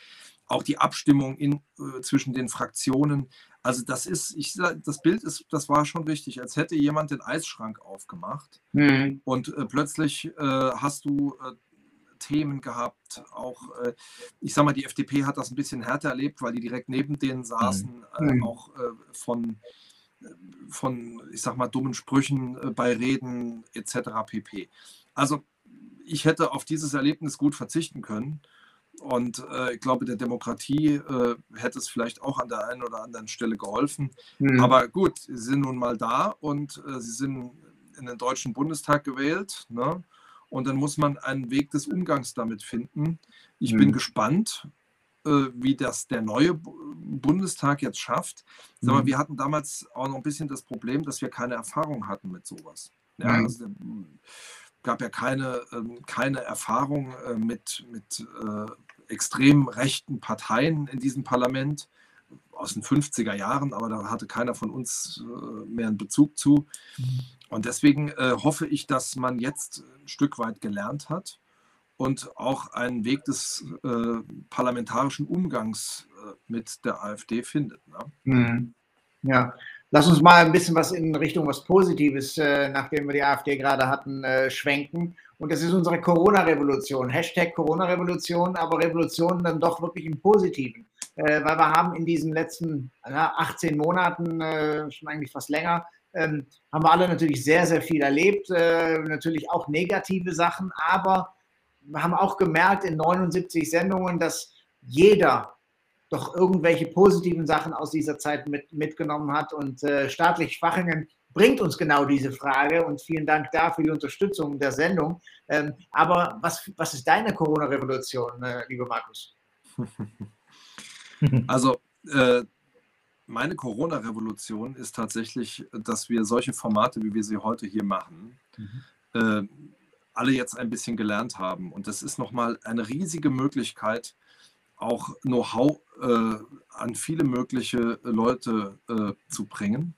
Auch die Abstimmung in, äh, zwischen den Fraktionen. Also das ist, ich das Bild ist, das war schon richtig, als hätte jemand den Eisschrank aufgemacht mhm. und äh, plötzlich äh, hast du äh, Themen gehabt. Auch, äh, ich sag mal, die FDP hat das ein bisschen härter erlebt, weil die direkt neben denen saßen, mhm. auch von von, ich sag mal, dummen Sprüchen äh, bei Reden etc. pp. Also ich hätte auf dieses Erlebnis gut verzichten können. Und äh, ich glaube, der Demokratie äh, hätte es vielleicht auch an der einen oder anderen Stelle geholfen. Mhm. Aber gut, sie sind nun mal da und äh, sie sind in den Deutschen Bundestag gewählt. Ne? Und dann muss man einen Weg des Umgangs damit finden. Ich mhm. bin gespannt, äh, wie das der neue Bundestag jetzt schafft. Mhm. Aber wir hatten damals auch noch ein bisschen das Problem, dass wir keine Erfahrung hatten mit sowas. Ja, mhm. also, gab ja keine, ähm, keine Erfahrung äh, mit, mit äh, extrem rechten Parteien in diesem Parlament aus den 50er Jahren, aber da hatte keiner von uns äh, mehr einen Bezug zu. Mhm. Und deswegen äh, hoffe ich, dass man jetzt ein Stück weit gelernt hat und auch einen Weg des äh, parlamentarischen Umgangs äh, mit der AfD findet. Ne? Mhm. Ja, lass uns mal ein bisschen was in Richtung was Positives, äh, nachdem wir die AfD gerade hatten, äh, schwenken. Und das ist unsere Corona-Revolution. Hashtag Corona-Revolution, aber Revolution dann doch wirklich im Positiven. Äh, weil wir haben in diesen letzten 18 Monaten, äh, schon eigentlich fast länger, ähm, haben wir alle natürlich sehr, sehr viel erlebt. Natürlich auch negative Sachen, aber haben auch gemerkt in 79 Sendungen, dass jeder doch irgendwelche positiven Sachen aus dieser Zeit mit, mitgenommen hat. Und äh, staatlich Schwachingen bringt uns genau diese Frage. Und vielen Dank dafür für die Unterstützung der Sendung. Ähm, aber was, was ist deine Corona-Revolution, äh, lieber Markus? Also, äh, meine Corona-Revolution ist tatsächlich, dass wir solche Formate, wie wir sie heute hier machen, mhm. Äh, alle jetzt ein bisschen gelernt haben. Und das ist nochmal eine riesige Möglichkeit, auch Know-how äh, an viele mögliche Leute äh, zu bringen.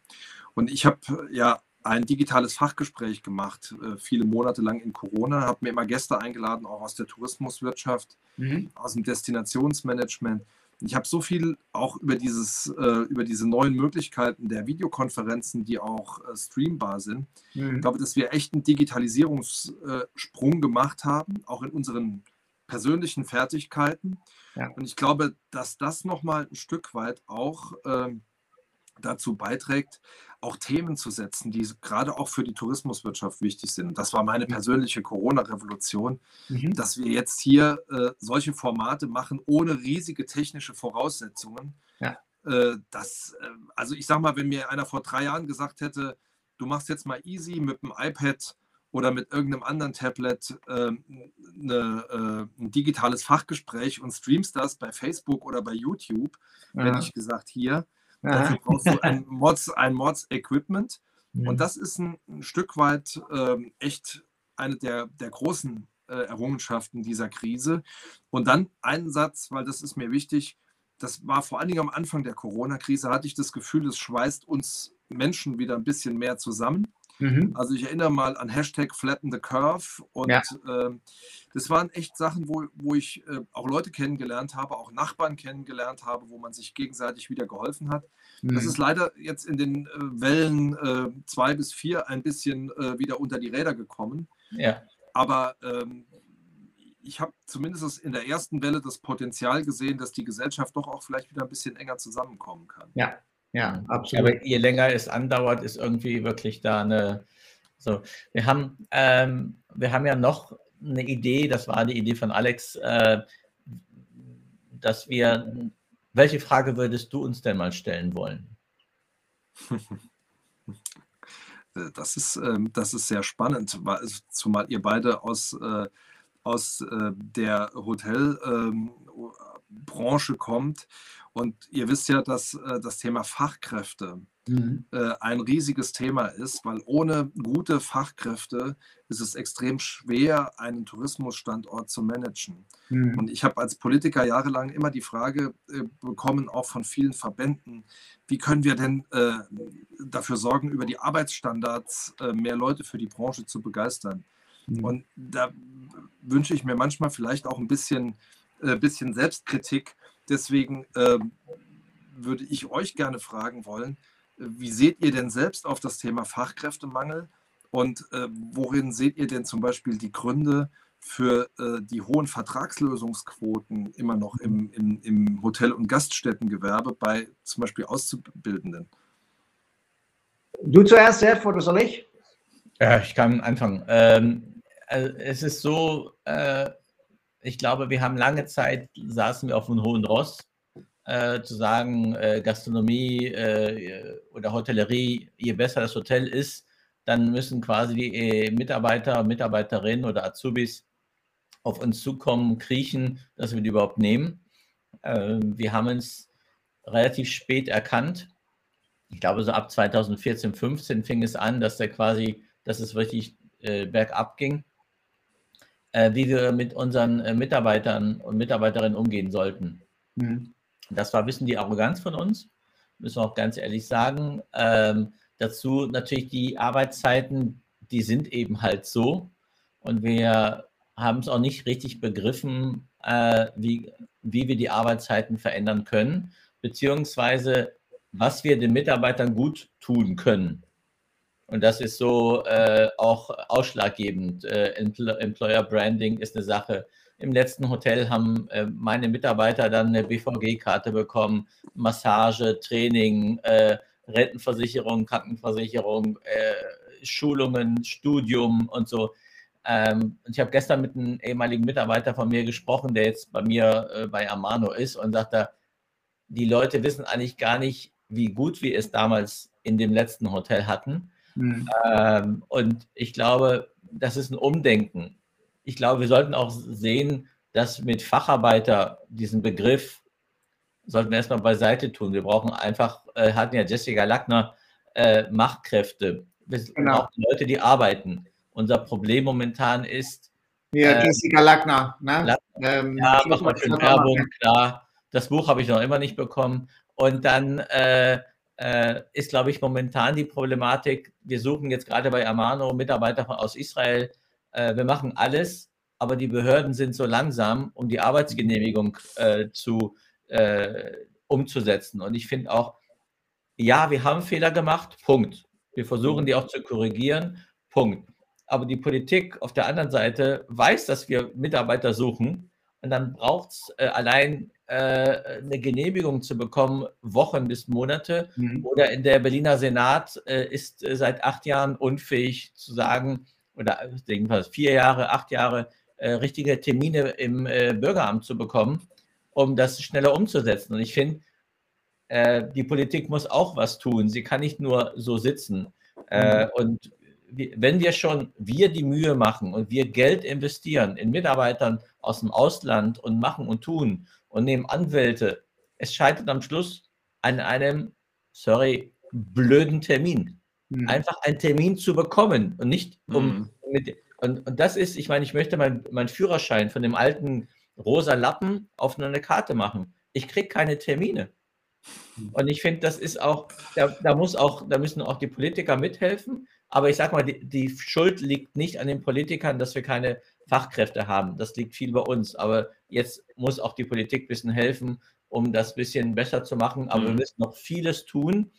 Und ich habe ja ein digitales Fachgespräch gemacht, äh, viele Monate lang in Corona, habe mir immer Gäste eingeladen, auch aus der Tourismuswirtschaft, mhm. aus dem Destinationsmanagement. Ich habe so viel auch über, dieses, äh, über diese neuen Möglichkeiten der Videokonferenzen, die auch äh, streambar sind. Mhm. Ich glaube, dass wir echt einen Digitalisierungssprung gemacht haben, auch in unseren persönlichen Fertigkeiten. Ja. Und ich glaube, dass das nochmal ein Stück weit auch ähm, dazu beiträgt, auch Themen zu setzen, die gerade auch für die Tourismuswirtschaft wichtig sind. Das war meine persönliche Corona-Revolution, mhm. dass wir jetzt hier äh, solche Formate machen ohne riesige technische Voraussetzungen. Ja. Äh, das, äh, also ich sage mal, wenn mir einer vor drei Jahren gesagt hätte, du machst jetzt mal easy mit dem iPad oder mit irgendeinem anderen Tablet eine, äh, ein digitales Fachgespräch und streamst das bei Facebook oder bei YouTube, ja. hätte ich gesagt, hier, brauchst du ein Mods, ein Mods Equipment. Ja. Und das ist ein, ein Stück weit ähm, echt eine der, der großen äh, Errungenschaften dieser Krise. Und dann einen Satz, weil das ist mir wichtig, das war vor allen Dingen am Anfang der Corona-Krise, hatte ich das Gefühl, es schweißt uns Menschen wieder ein bisschen mehr zusammen. Mhm. Also ich erinnere mal an Hashtag Flatten the Curve und ja. äh, das waren echt Sachen, wo, wo ich äh, auch Leute kennengelernt habe, auch Nachbarn kennengelernt habe, wo man sich gegenseitig wieder geholfen hat. Mhm. Das ist leider jetzt in den äh, Wellen äh, zwei bis vier ein bisschen äh, wieder unter die Räder gekommen. Ja. Aber ähm, ich habe zumindest in der ersten Welle das Potenzial gesehen, dass die Gesellschaft doch auch vielleicht wieder ein bisschen enger zusammenkommen kann. Ja, ja, absolut. Aber je länger es andauert, ist irgendwie wirklich da eine. So, wir haben, ähm, wir haben ja noch eine Idee, das war die Idee von Alex, äh, dass wir, welche Frage würdest du uns denn mal stellen wollen? Das ist, ähm, das ist sehr spannend, zumal ihr beide aus, äh, aus äh, der Hotelbranche ähm, kommt und ihr wisst ja, dass äh, das Thema Fachkräfte mhm. äh, ein riesiges Thema ist, weil ohne gute Fachkräfte ist es extrem schwer, einen Tourismusstandort zu managen. Mhm. Und ich habe als Politiker jahrelang immer die Frage äh, bekommen, auch von vielen Verbänden, wie können wir denn äh, dafür sorgen, über die Arbeitsstandards äh, mehr Leute für die Branche zu begeistern. Mhm. Und da wünsche ich mir manchmal vielleicht auch ein bisschen, äh, bisschen Selbstkritik, Deswegen ähm, würde ich euch gerne fragen wollen, wie seht ihr denn selbst auf das Thema Fachkräftemangel und äh, worin seht ihr denn zum Beispiel die Gründe für äh, die hohen Vertragslösungsquoten immer noch im, im, im Hotel- und Gaststättengewerbe bei zum Beispiel Auszubildenden? Du zuerst, Serf, oder soll ich? Ja, ich kann anfangen. Ähm, also es ist so, äh, ich glaube, wir haben lange Zeit, saßen wir auf einem hohen Ross, äh, zu sagen, äh, Gastronomie äh, oder Hotellerie, je besser das Hotel ist, dann müssen quasi die äh, Mitarbeiter, Mitarbeiterinnen oder Azubis auf uns zukommen, kriechen, dass wir die überhaupt nehmen. Ähm, wir haben es relativ spät erkannt. Ich glaube, so ab 2014, 15 fing es an, dass der quasi, dass es wirklich äh, bergab ging, äh, wie wir mit unseren äh, Mitarbeitern und Mitarbeiterinnen umgehen sollten. Mhm. Das war ein bisschen die Arroganz von uns, müssen wir auch ganz ehrlich sagen. Ähm, dazu natürlich die Arbeitszeiten, die sind eben halt so. Und wir haben es auch nicht richtig begriffen, äh, wie, wie wir die Arbeitszeiten verändern können, beziehungsweise was wir den Mitarbeitern gut tun können. Und das ist so äh, auch ausschlaggebend. Äh, Employer Branding ist eine Sache. Im letzten Hotel haben äh, meine Mitarbeiter dann eine BVG-Karte bekommen, Massage, Training, äh, Rentenversicherung, Krankenversicherung, äh, Schulungen, Studium und so. Ähm, ich habe gestern mit einem ehemaligen Mitarbeiter von mir gesprochen, der jetzt bei mir äh, bei Amano ist und sagte, die Leute wissen eigentlich gar nicht, wie gut wir es damals in dem letzten Hotel hatten. Mhm. Ähm, und ich glaube, das ist ein Umdenken. Ich glaube, wir sollten auch sehen, dass mit Facharbeiter diesen Begriff sollten wir erstmal beiseite tun. Wir brauchen einfach, äh, hatten ja Jessica Lackner, äh, Machtkräfte. Wir genau. brauchen Leute, die arbeiten. Unser Problem momentan ist. Ja, äh, Jessica Lackner. Ne? Lackner. Ähm, ja, mach mal schön Werbung, klar. Das Buch habe ich noch immer nicht bekommen. Und dann äh, äh, ist, glaube ich, momentan die Problematik, wir suchen jetzt gerade bei Amano Mitarbeiter aus Israel. Äh, wir machen alles, aber die Behörden sind so langsam, um die Arbeitsgenehmigung äh, zu, äh, umzusetzen. Und ich finde auch, ja, wir haben Fehler gemacht, Punkt. Wir versuchen die auch zu korrigieren, Punkt. Aber die Politik auf der anderen Seite weiß, dass wir Mitarbeiter suchen. Und dann braucht es äh, allein äh, eine Genehmigung zu bekommen, Wochen bis Monate. Mhm. Oder in der Berliner Senat äh, ist äh, seit acht Jahren unfähig zu sagen, oder jedenfalls vier Jahre, acht Jahre, richtige Termine im Bürgeramt zu bekommen, um das schneller umzusetzen. Und ich finde, die Politik muss auch was tun. Sie kann nicht nur so sitzen. Mhm. Und wenn wir schon, wir die Mühe machen und wir Geld investieren in Mitarbeitern aus dem Ausland und machen und tun und nehmen Anwälte. Es scheitert am Schluss an einem, sorry, blöden Termin. Mhm. Einfach einen Termin zu bekommen und nicht um mhm. mit, und, und das ist, ich meine, ich möchte meinen mein Führerschein von dem alten rosa Lappen auf eine Karte machen. Ich kriege keine Termine. Hm. Und ich finde, das ist auch, da, da, muss auch, da müssen auch die Politiker mithelfen. Aber ich sage mal, die, die, Schuld liegt nicht an den Politikern, dass wir keine Fachkräfte haben. Das liegt viel bei uns. Aber jetzt muss auch die Politik ein bisschen helfen, um das ein bisschen besser zu machen. Aber mhm. wir müssen noch vieles tun,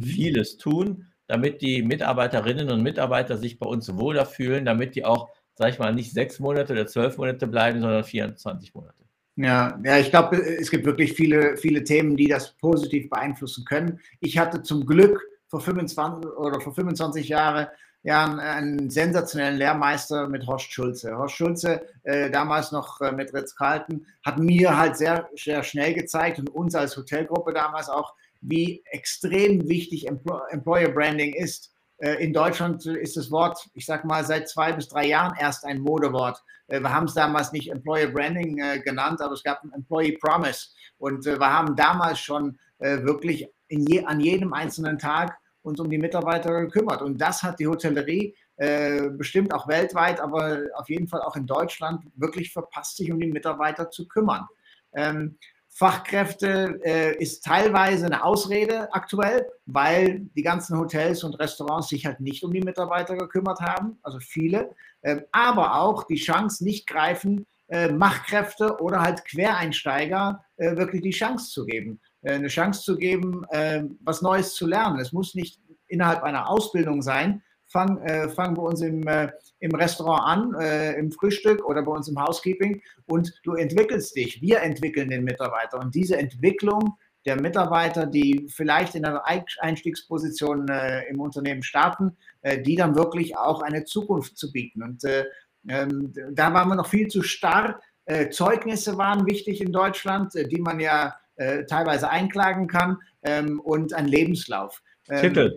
vieles tun, damit die Mitarbeiterinnen und Mitarbeiter sich bei uns wohler fühlen, damit die auch, sag ich mal, nicht sechs Monate oder zwölf Monate bleiben, sondern 24 Monate. Ja, ja, ich glaube, es gibt wirklich viele, viele Themen, die das positiv beeinflussen können. Ich hatte zum Glück vor 25 oder vor 25 Jahren ja, einen, einen sensationellen Lehrmeister mit Horst Schulze. Horst Schulze, äh, damals noch äh, mit Ritz Carlton, hat mir halt sehr, sehr schnell gezeigt und uns als Hotelgruppe damals auch, wie extrem wichtig Empl Employer Branding ist. Äh, in Deutschland ist das Wort, ich sag mal, seit zwei bis drei Jahren erst ein Modewort. Äh, wir haben es damals nicht Employer Branding äh, genannt, aber es gab ein Employee Promise. Und äh, wir haben damals schon wirklich je, an jedem einzelnen Tag uns um die Mitarbeiter gekümmert. Und das hat die Hotellerie äh, bestimmt auch weltweit, aber auf jeden Fall auch in Deutschland wirklich verpasst, sich um die Mitarbeiter zu kümmern. Ähm, Fachkräfte äh, ist teilweise eine Ausrede aktuell, weil die ganzen Hotels und Restaurants sich halt nicht um die Mitarbeiter gekümmert haben, also viele, äh, aber auch die Chance nicht greifen, äh, Machkräfte oder halt Quereinsteiger äh, wirklich die Chance zu geben. Äh, eine Chance zu geben, äh, was Neues zu lernen. Es muss nicht innerhalb einer Ausbildung sein. Fang, äh, fangen wir uns im, äh, im Restaurant an, äh, im Frühstück oder bei uns im Housekeeping und du entwickelst dich. Wir entwickeln den Mitarbeiter und diese Entwicklung der Mitarbeiter, die vielleicht in einer Einstiegsposition äh, im Unternehmen starten, die dann wirklich auch eine Zukunft zu bieten. Und ähm, da waren wir noch viel zu starr. Zeugnisse waren wichtig in Deutschland, die man ja äh, teilweise einklagen kann ähm, und ein Lebenslauf. Ähm, Titel.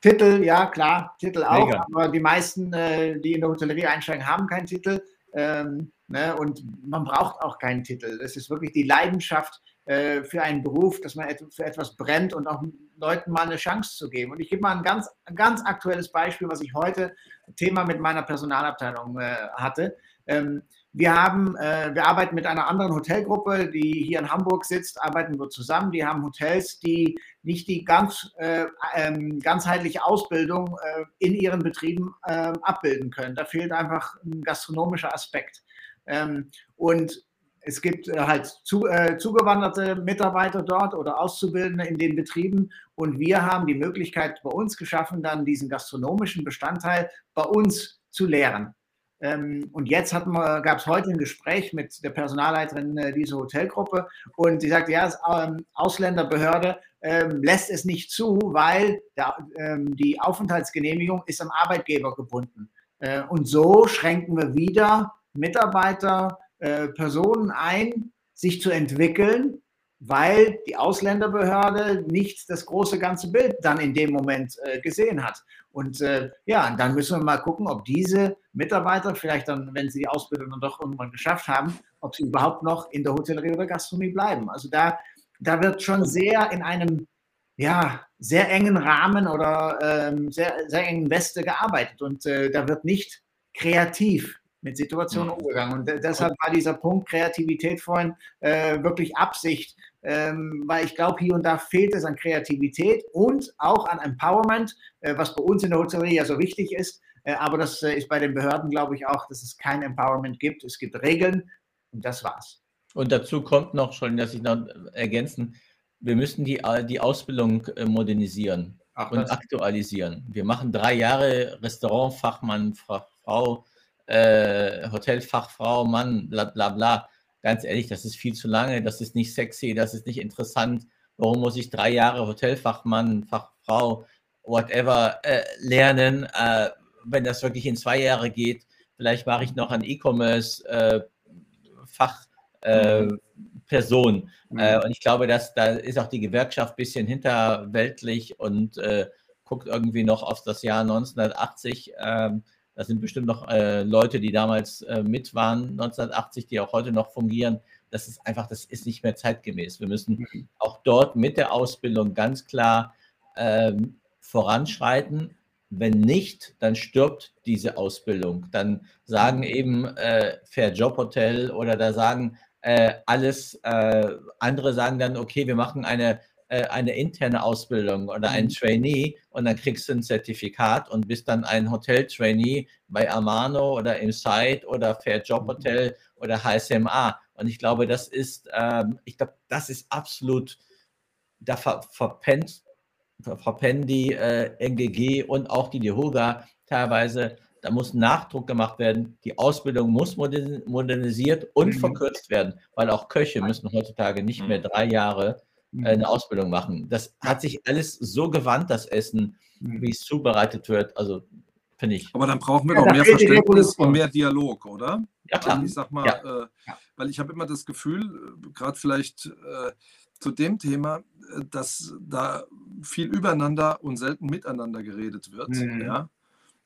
Titel, ja klar, Titel auch, Mega. aber die meisten, äh, die in der Hotellerie einsteigen, haben keinen Titel. Ähm, Ne? Und man braucht auch keinen Titel. Es ist wirklich die Leidenschaft äh, für einen Beruf, dass man et für etwas brennt und auch Leuten mal eine Chance zu geben. Und ich gebe mal ein ganz, ganz aktuelles Beispiel, was ich heute Thema mit meiner Personalabteilung äh, hatte. Ähm, wir haben, äh, wir arbeiten mit einer anderen Hotelgruppe, die hier in Hamburg sitzt, arbeiten wir zusammen. Die haben Hotels, die nicht die ganz äh, ähm, ganzheitliche Ausbildung äh, in ihren Betrieben ähm, abbilden können. Da fehlt einfach ein gastronomischer Aspekt. Ähm, und es gibt äh, halt zu, äh, zugewanderte Mitarbeiter dort oder Auszubildende in den Betrieben und wir haben die Möglichkeit bei uns geschaffen, dann diesen gastronomischen Bestandteil bei uns zu lehren. Ähm, und jetzt gab es heute ein Gespräch mit der Personalleiterin äh, dieser Hotelgruppe und sie sagt, ja, das ähm, Ausländerbehörde ähm, lässt es nicht zu, weil der, ähm, die Aufenthaltsgenehmigung ist am Arbeitgeber gebunden. Äh, und so schränken wir wieder Mitarbeiter, äh, Personen ein, sich zu entwickeln, weil die Ausländerbehörde nicht das große ganze Bild dann in dem Moment äh, gesehen hat. Und äh, ja, dann müssen wir mal gucken, ob diese Mitarbeiter vielleicht dann, wenn sie die Ausbildung dann doch irgendwann geschafft haben, ob sie überhaupt noch in der Hotellerie oder Gastronomie bleiben. Also da, da wird schon sehr in einem ja, sehr engen Rahmen oder ähm, sehr, sehr engen Weste gearbeitet und äh, da wird nicht kreativ mit Situationen umgegangen. Und deshalb war dieser Punkt Kreativität vorhin äh, wirklich Absicht, ähm, weil ich glaube, hier und da fehlt es an Kreativität und auch an Empowerment, äh, was bei uns in der Hotellerie ja so wichtig ist. Äh, aber das äh, ist bei den Behörden, glaube ich, auch, dass es kein Empowerment gibt. Es gibt Regeln und das war's. Und dazu kommt noch schon, dass ich noch ergänzen, wir müssen die, die Ausbildung äh, modernisieren Ach, und aktualisieren. Wir machen drei Jahre Restaurantfachmann, Frau, äh, Hotelfachfrau, Mann, bla bla bla. Ganz ehrlich, das ist viel zu lange, das ist nicht sexy, das ist nicht interessant. Warum muss ich drei Jahre Hotelfachmann, Fachfrau, whatever äh, lernen, äh, wenn das wirklich in zwei Jahre geht? Vielleicht mache ich noch ein E-Commerce äh, Fachperson. Mhm. Äh, und ich glaube, dass da ist auch die Gewerkschaft ein bisschen hinterweltlich und äh, guckt irgendwie noch auf das Jahr 1980. Ähm, da sind bestimmt noch äh, Leute, die damals äh, mit waren, 1980, die auch heute noch fungieren. Das ist einfach, das ist nicht mehr zeitgemäß. Wir müssen mhm. auch dort mit der Ausbildung ganz klar ähm, voranschreiten. Wenn nicht, dann stirbt diese Ausbildung. Dann sagen eben äh, Fair Job Hotel oder da sagen äh, alles, äh, andere sagen dann, okay, wir machen eine eine interne Ausbildung oder ein mhm. Trainee und dann kriegst du ein Zertifikat und bist dann ein Hotel-Trainee bei Amano oder im Site oder Fair Job mhm. Hotel oder HSMA. Und ich glaube, das ist, ähm, ich glaube, das ist absolut, da ver verpennt, verpennen die äh, NGG und auch die DEHOGA teilweise. Da muss Nachdruck gemacht werden. Die Ausbildung muss modernisiert und mhm. verkürzt werden, weil auch Köche müssen heutzutage nicht mehr drei Jahre äh, eine mhm. Ausbildung machen. Das hat sich alles so gewandt, das Essen, mhm. wie es zubereitet wird. Also finde ich. Aber dann brauchen wir ja, noch mehr Verständnis und mehr Dialog, oder? Ja, klar. Also ich sag mal, ja. äh, weil ich habe immer das Gefühl, äh, gerade vielleicht äh, zu dem Thema, äh, dass da viel übereinander und selten miteinander geredet wird. Mhm. Ja?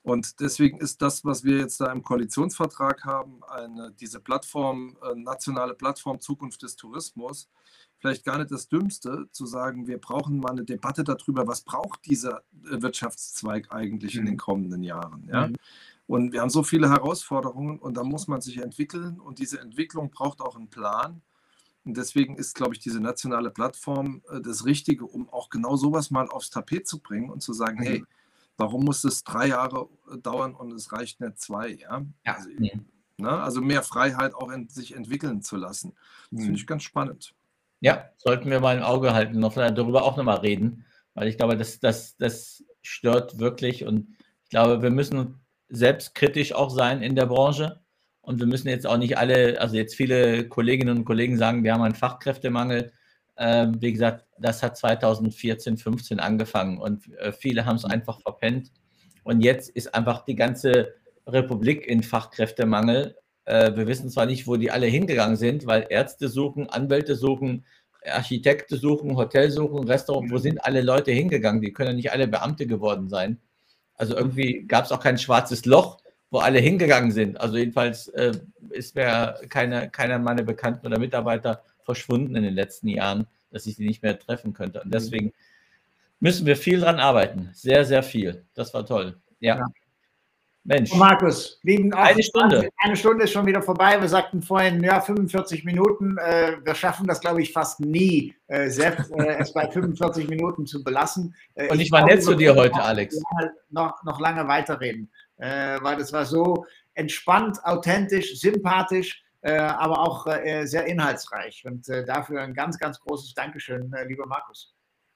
Und deswegen ist das, was wir jetzt da im Koalitionsvertrag haben, eine, diese Plattform, äh, nationale Plattform Zukunft des Tourismus, vielleicht gar nicht das Dümmste, zu sagen, wir brauchen mal eine Debatte darüber, was braucht dieser äh, Wirtschaftszweig eigentlich mhm. in den mhm. kommenden Jahren. Ja? Mhm. Und wir haben so viele Herausforderungen und da muss man sich entwickeln und diese Entwicklung braucht auch einen Plan. Und deswegen ist, glaube ich, diese nationale Plattform äh, das Richtige, um auch genau sowas mal aufs Tapet zu bringen und zu sagen, mhm. hey, warum muss es drei Jahre äh, dauern und es reicht nicht zwei? Ja? ja. Also, ne? also, mehr Freiheit auch in, sich entwickeln zu lassen. Das mhm. finde ich ganz spannend. Ja, sollten wir mal im Auge halten, noch darüber auch nochmal reden, weil ich glaube, das, das, das stört wirklich und ich glaube, wir müssen selbstkritisch auch sein in der Branche und wir müssen jetzt auch nicht alle, also jetzt viele Kolleginnen und Kollegen sagen, wir haben einen Fachkräftemangel. Ähm, wie gesagt, das hat 2014, 15 angefangen und äh, viele haben es einfach verpennt. Und jetzt ist einfach die ganze Republik in Fachkräftemangel äh, wir wissen zwar nicht, wo die alle hingegangen sind, weil Ärzte suchen, Anwälte suchen, Architekten suchen, Hotel suchen, Restaurant, wo sind alle Leute hingegangen? Die können ja nicht alle Beamte geworden sein. Also irgendwie gab es auch kein schwarzes Loch, wo alle hingegangen sind. Also jedenfalls äh, ist mir keine, keiner meiner Bekannten oder Mitarbeiter verschwunden in den letzten Jahren, dass ich sie nicht mehr treffen könnte. Und deswegen müssen wir viel dran arbeiten. Sehr, sehr viel. Das war toll. ja. ja. Mensch. Markus, lieben auch, eine Stunde. Eine Stunde ist schon wieder vorbei. Wir sagten vorhin, ja, 45 Minuten. Äh, wir schaffen das, glaube ich, fast nie, äh, selbst äh, es bei 45 Minuten zu belassen. Äh, Und ich, ich war nett zu dir heute, Alex. Noch, noch lange weiterreden, äh, weil das war so entspannt, authentisch, sympathisch, äh, aber auch sehr inhaltsreich. Und dafür ein ganz, ganz großes Dankeschön, lieber Markus.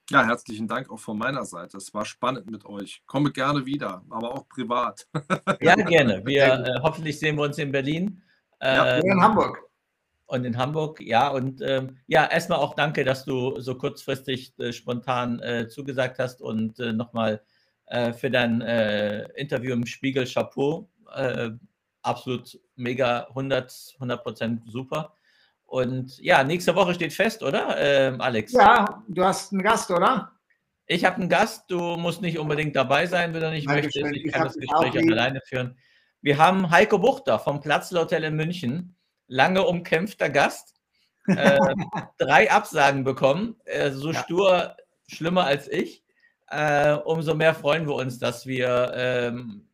Ja, herzlichen Dank auch von meiner Seite. Es war spannend mit euch. Komme gerne wieder, aber auch privat. Ja, gerne. Wir äh, hoffentlich sehen wir uns in Berlin. Ja, ähm, in Hamburg. Und in Hamburg, ja. Und ähm, ja, erstmal auch danke, dass du so kurzfristig äh, spontan äh, zugesagt hast und äh, nochmal äh, für dein äh, Interview im Spiegel Chapeau. Äh, absolut mega, 100, 100 Prozent super. Und ja, nächste Woche steht fest, oder, ähm, Alex? Ja, du hast einen Gast, oder? Ich habe einen Gast, du musst nicht unbedingt dabei sein, wenn du nicht Nein, möchtest. Ich, ich kann das Gespräch auch alleine führen. Wir haben Heiko Buchter vom Platzlhotel in München, lange umkämpfter Gast, äh, drei Absagen bekommen, äh, so ja. stur, schlimmer als ich. Äh, umso mehr freuen wir uns, dass wir ähm,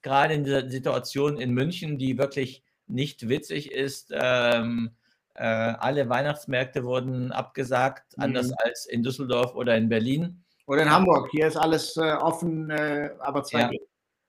gerade in dieser Situation in München, die wirklich nicht witzig ist, ähm, äh, alle Weihnachtsmärkte wurden abgesagt, mhm. anders als in Düsseldorf oder in Berlin. Oder in Hamburg. Hier ist alles äh, offen, äh, aber zwei ja.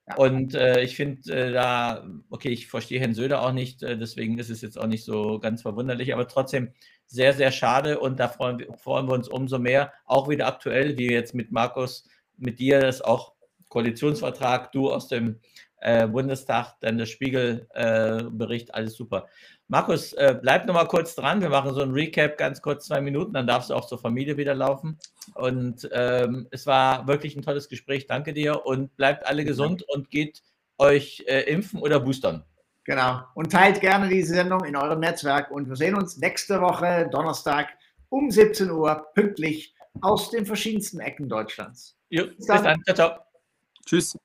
Ja. Und äh, ich finde äh, da, okay, ich verstehe Herrn Söder auch nicht, äh, deswegen ist es jetzt auch nicht so ganz verwunderlich, aber trotzdem sehr, sehr schade und da freuen wir, freuen wir uns umso mehr, auch wieder aktuell, wie jetzt mit Markus, mit dir, das auch Koalitionsvertrag, du aus dem Bundestag, dann der Spiegelbericht, alles super. Markus, äh, bleib noch mal kurz dran. Wir machen so ein Recap, ganz kurz zwei Minuten, dann darfst du auch zur Familie wieder laufen. Und ähm, es war wirklich ein tolles Gespräch. Danke dir und bleibt alle gesund und geht euch äh, impfen oder boostern. Genau. Und teilt gerne diese Sendung in eurem Netzwerk. Und wir sehen uns nächste Woche, Donnerstag um 17 Uhr, pünktlich aus den verschiedensten Ecken Deutschlands. Jo, bis dann. Bis dann. Ciao, ciao. Tschüss.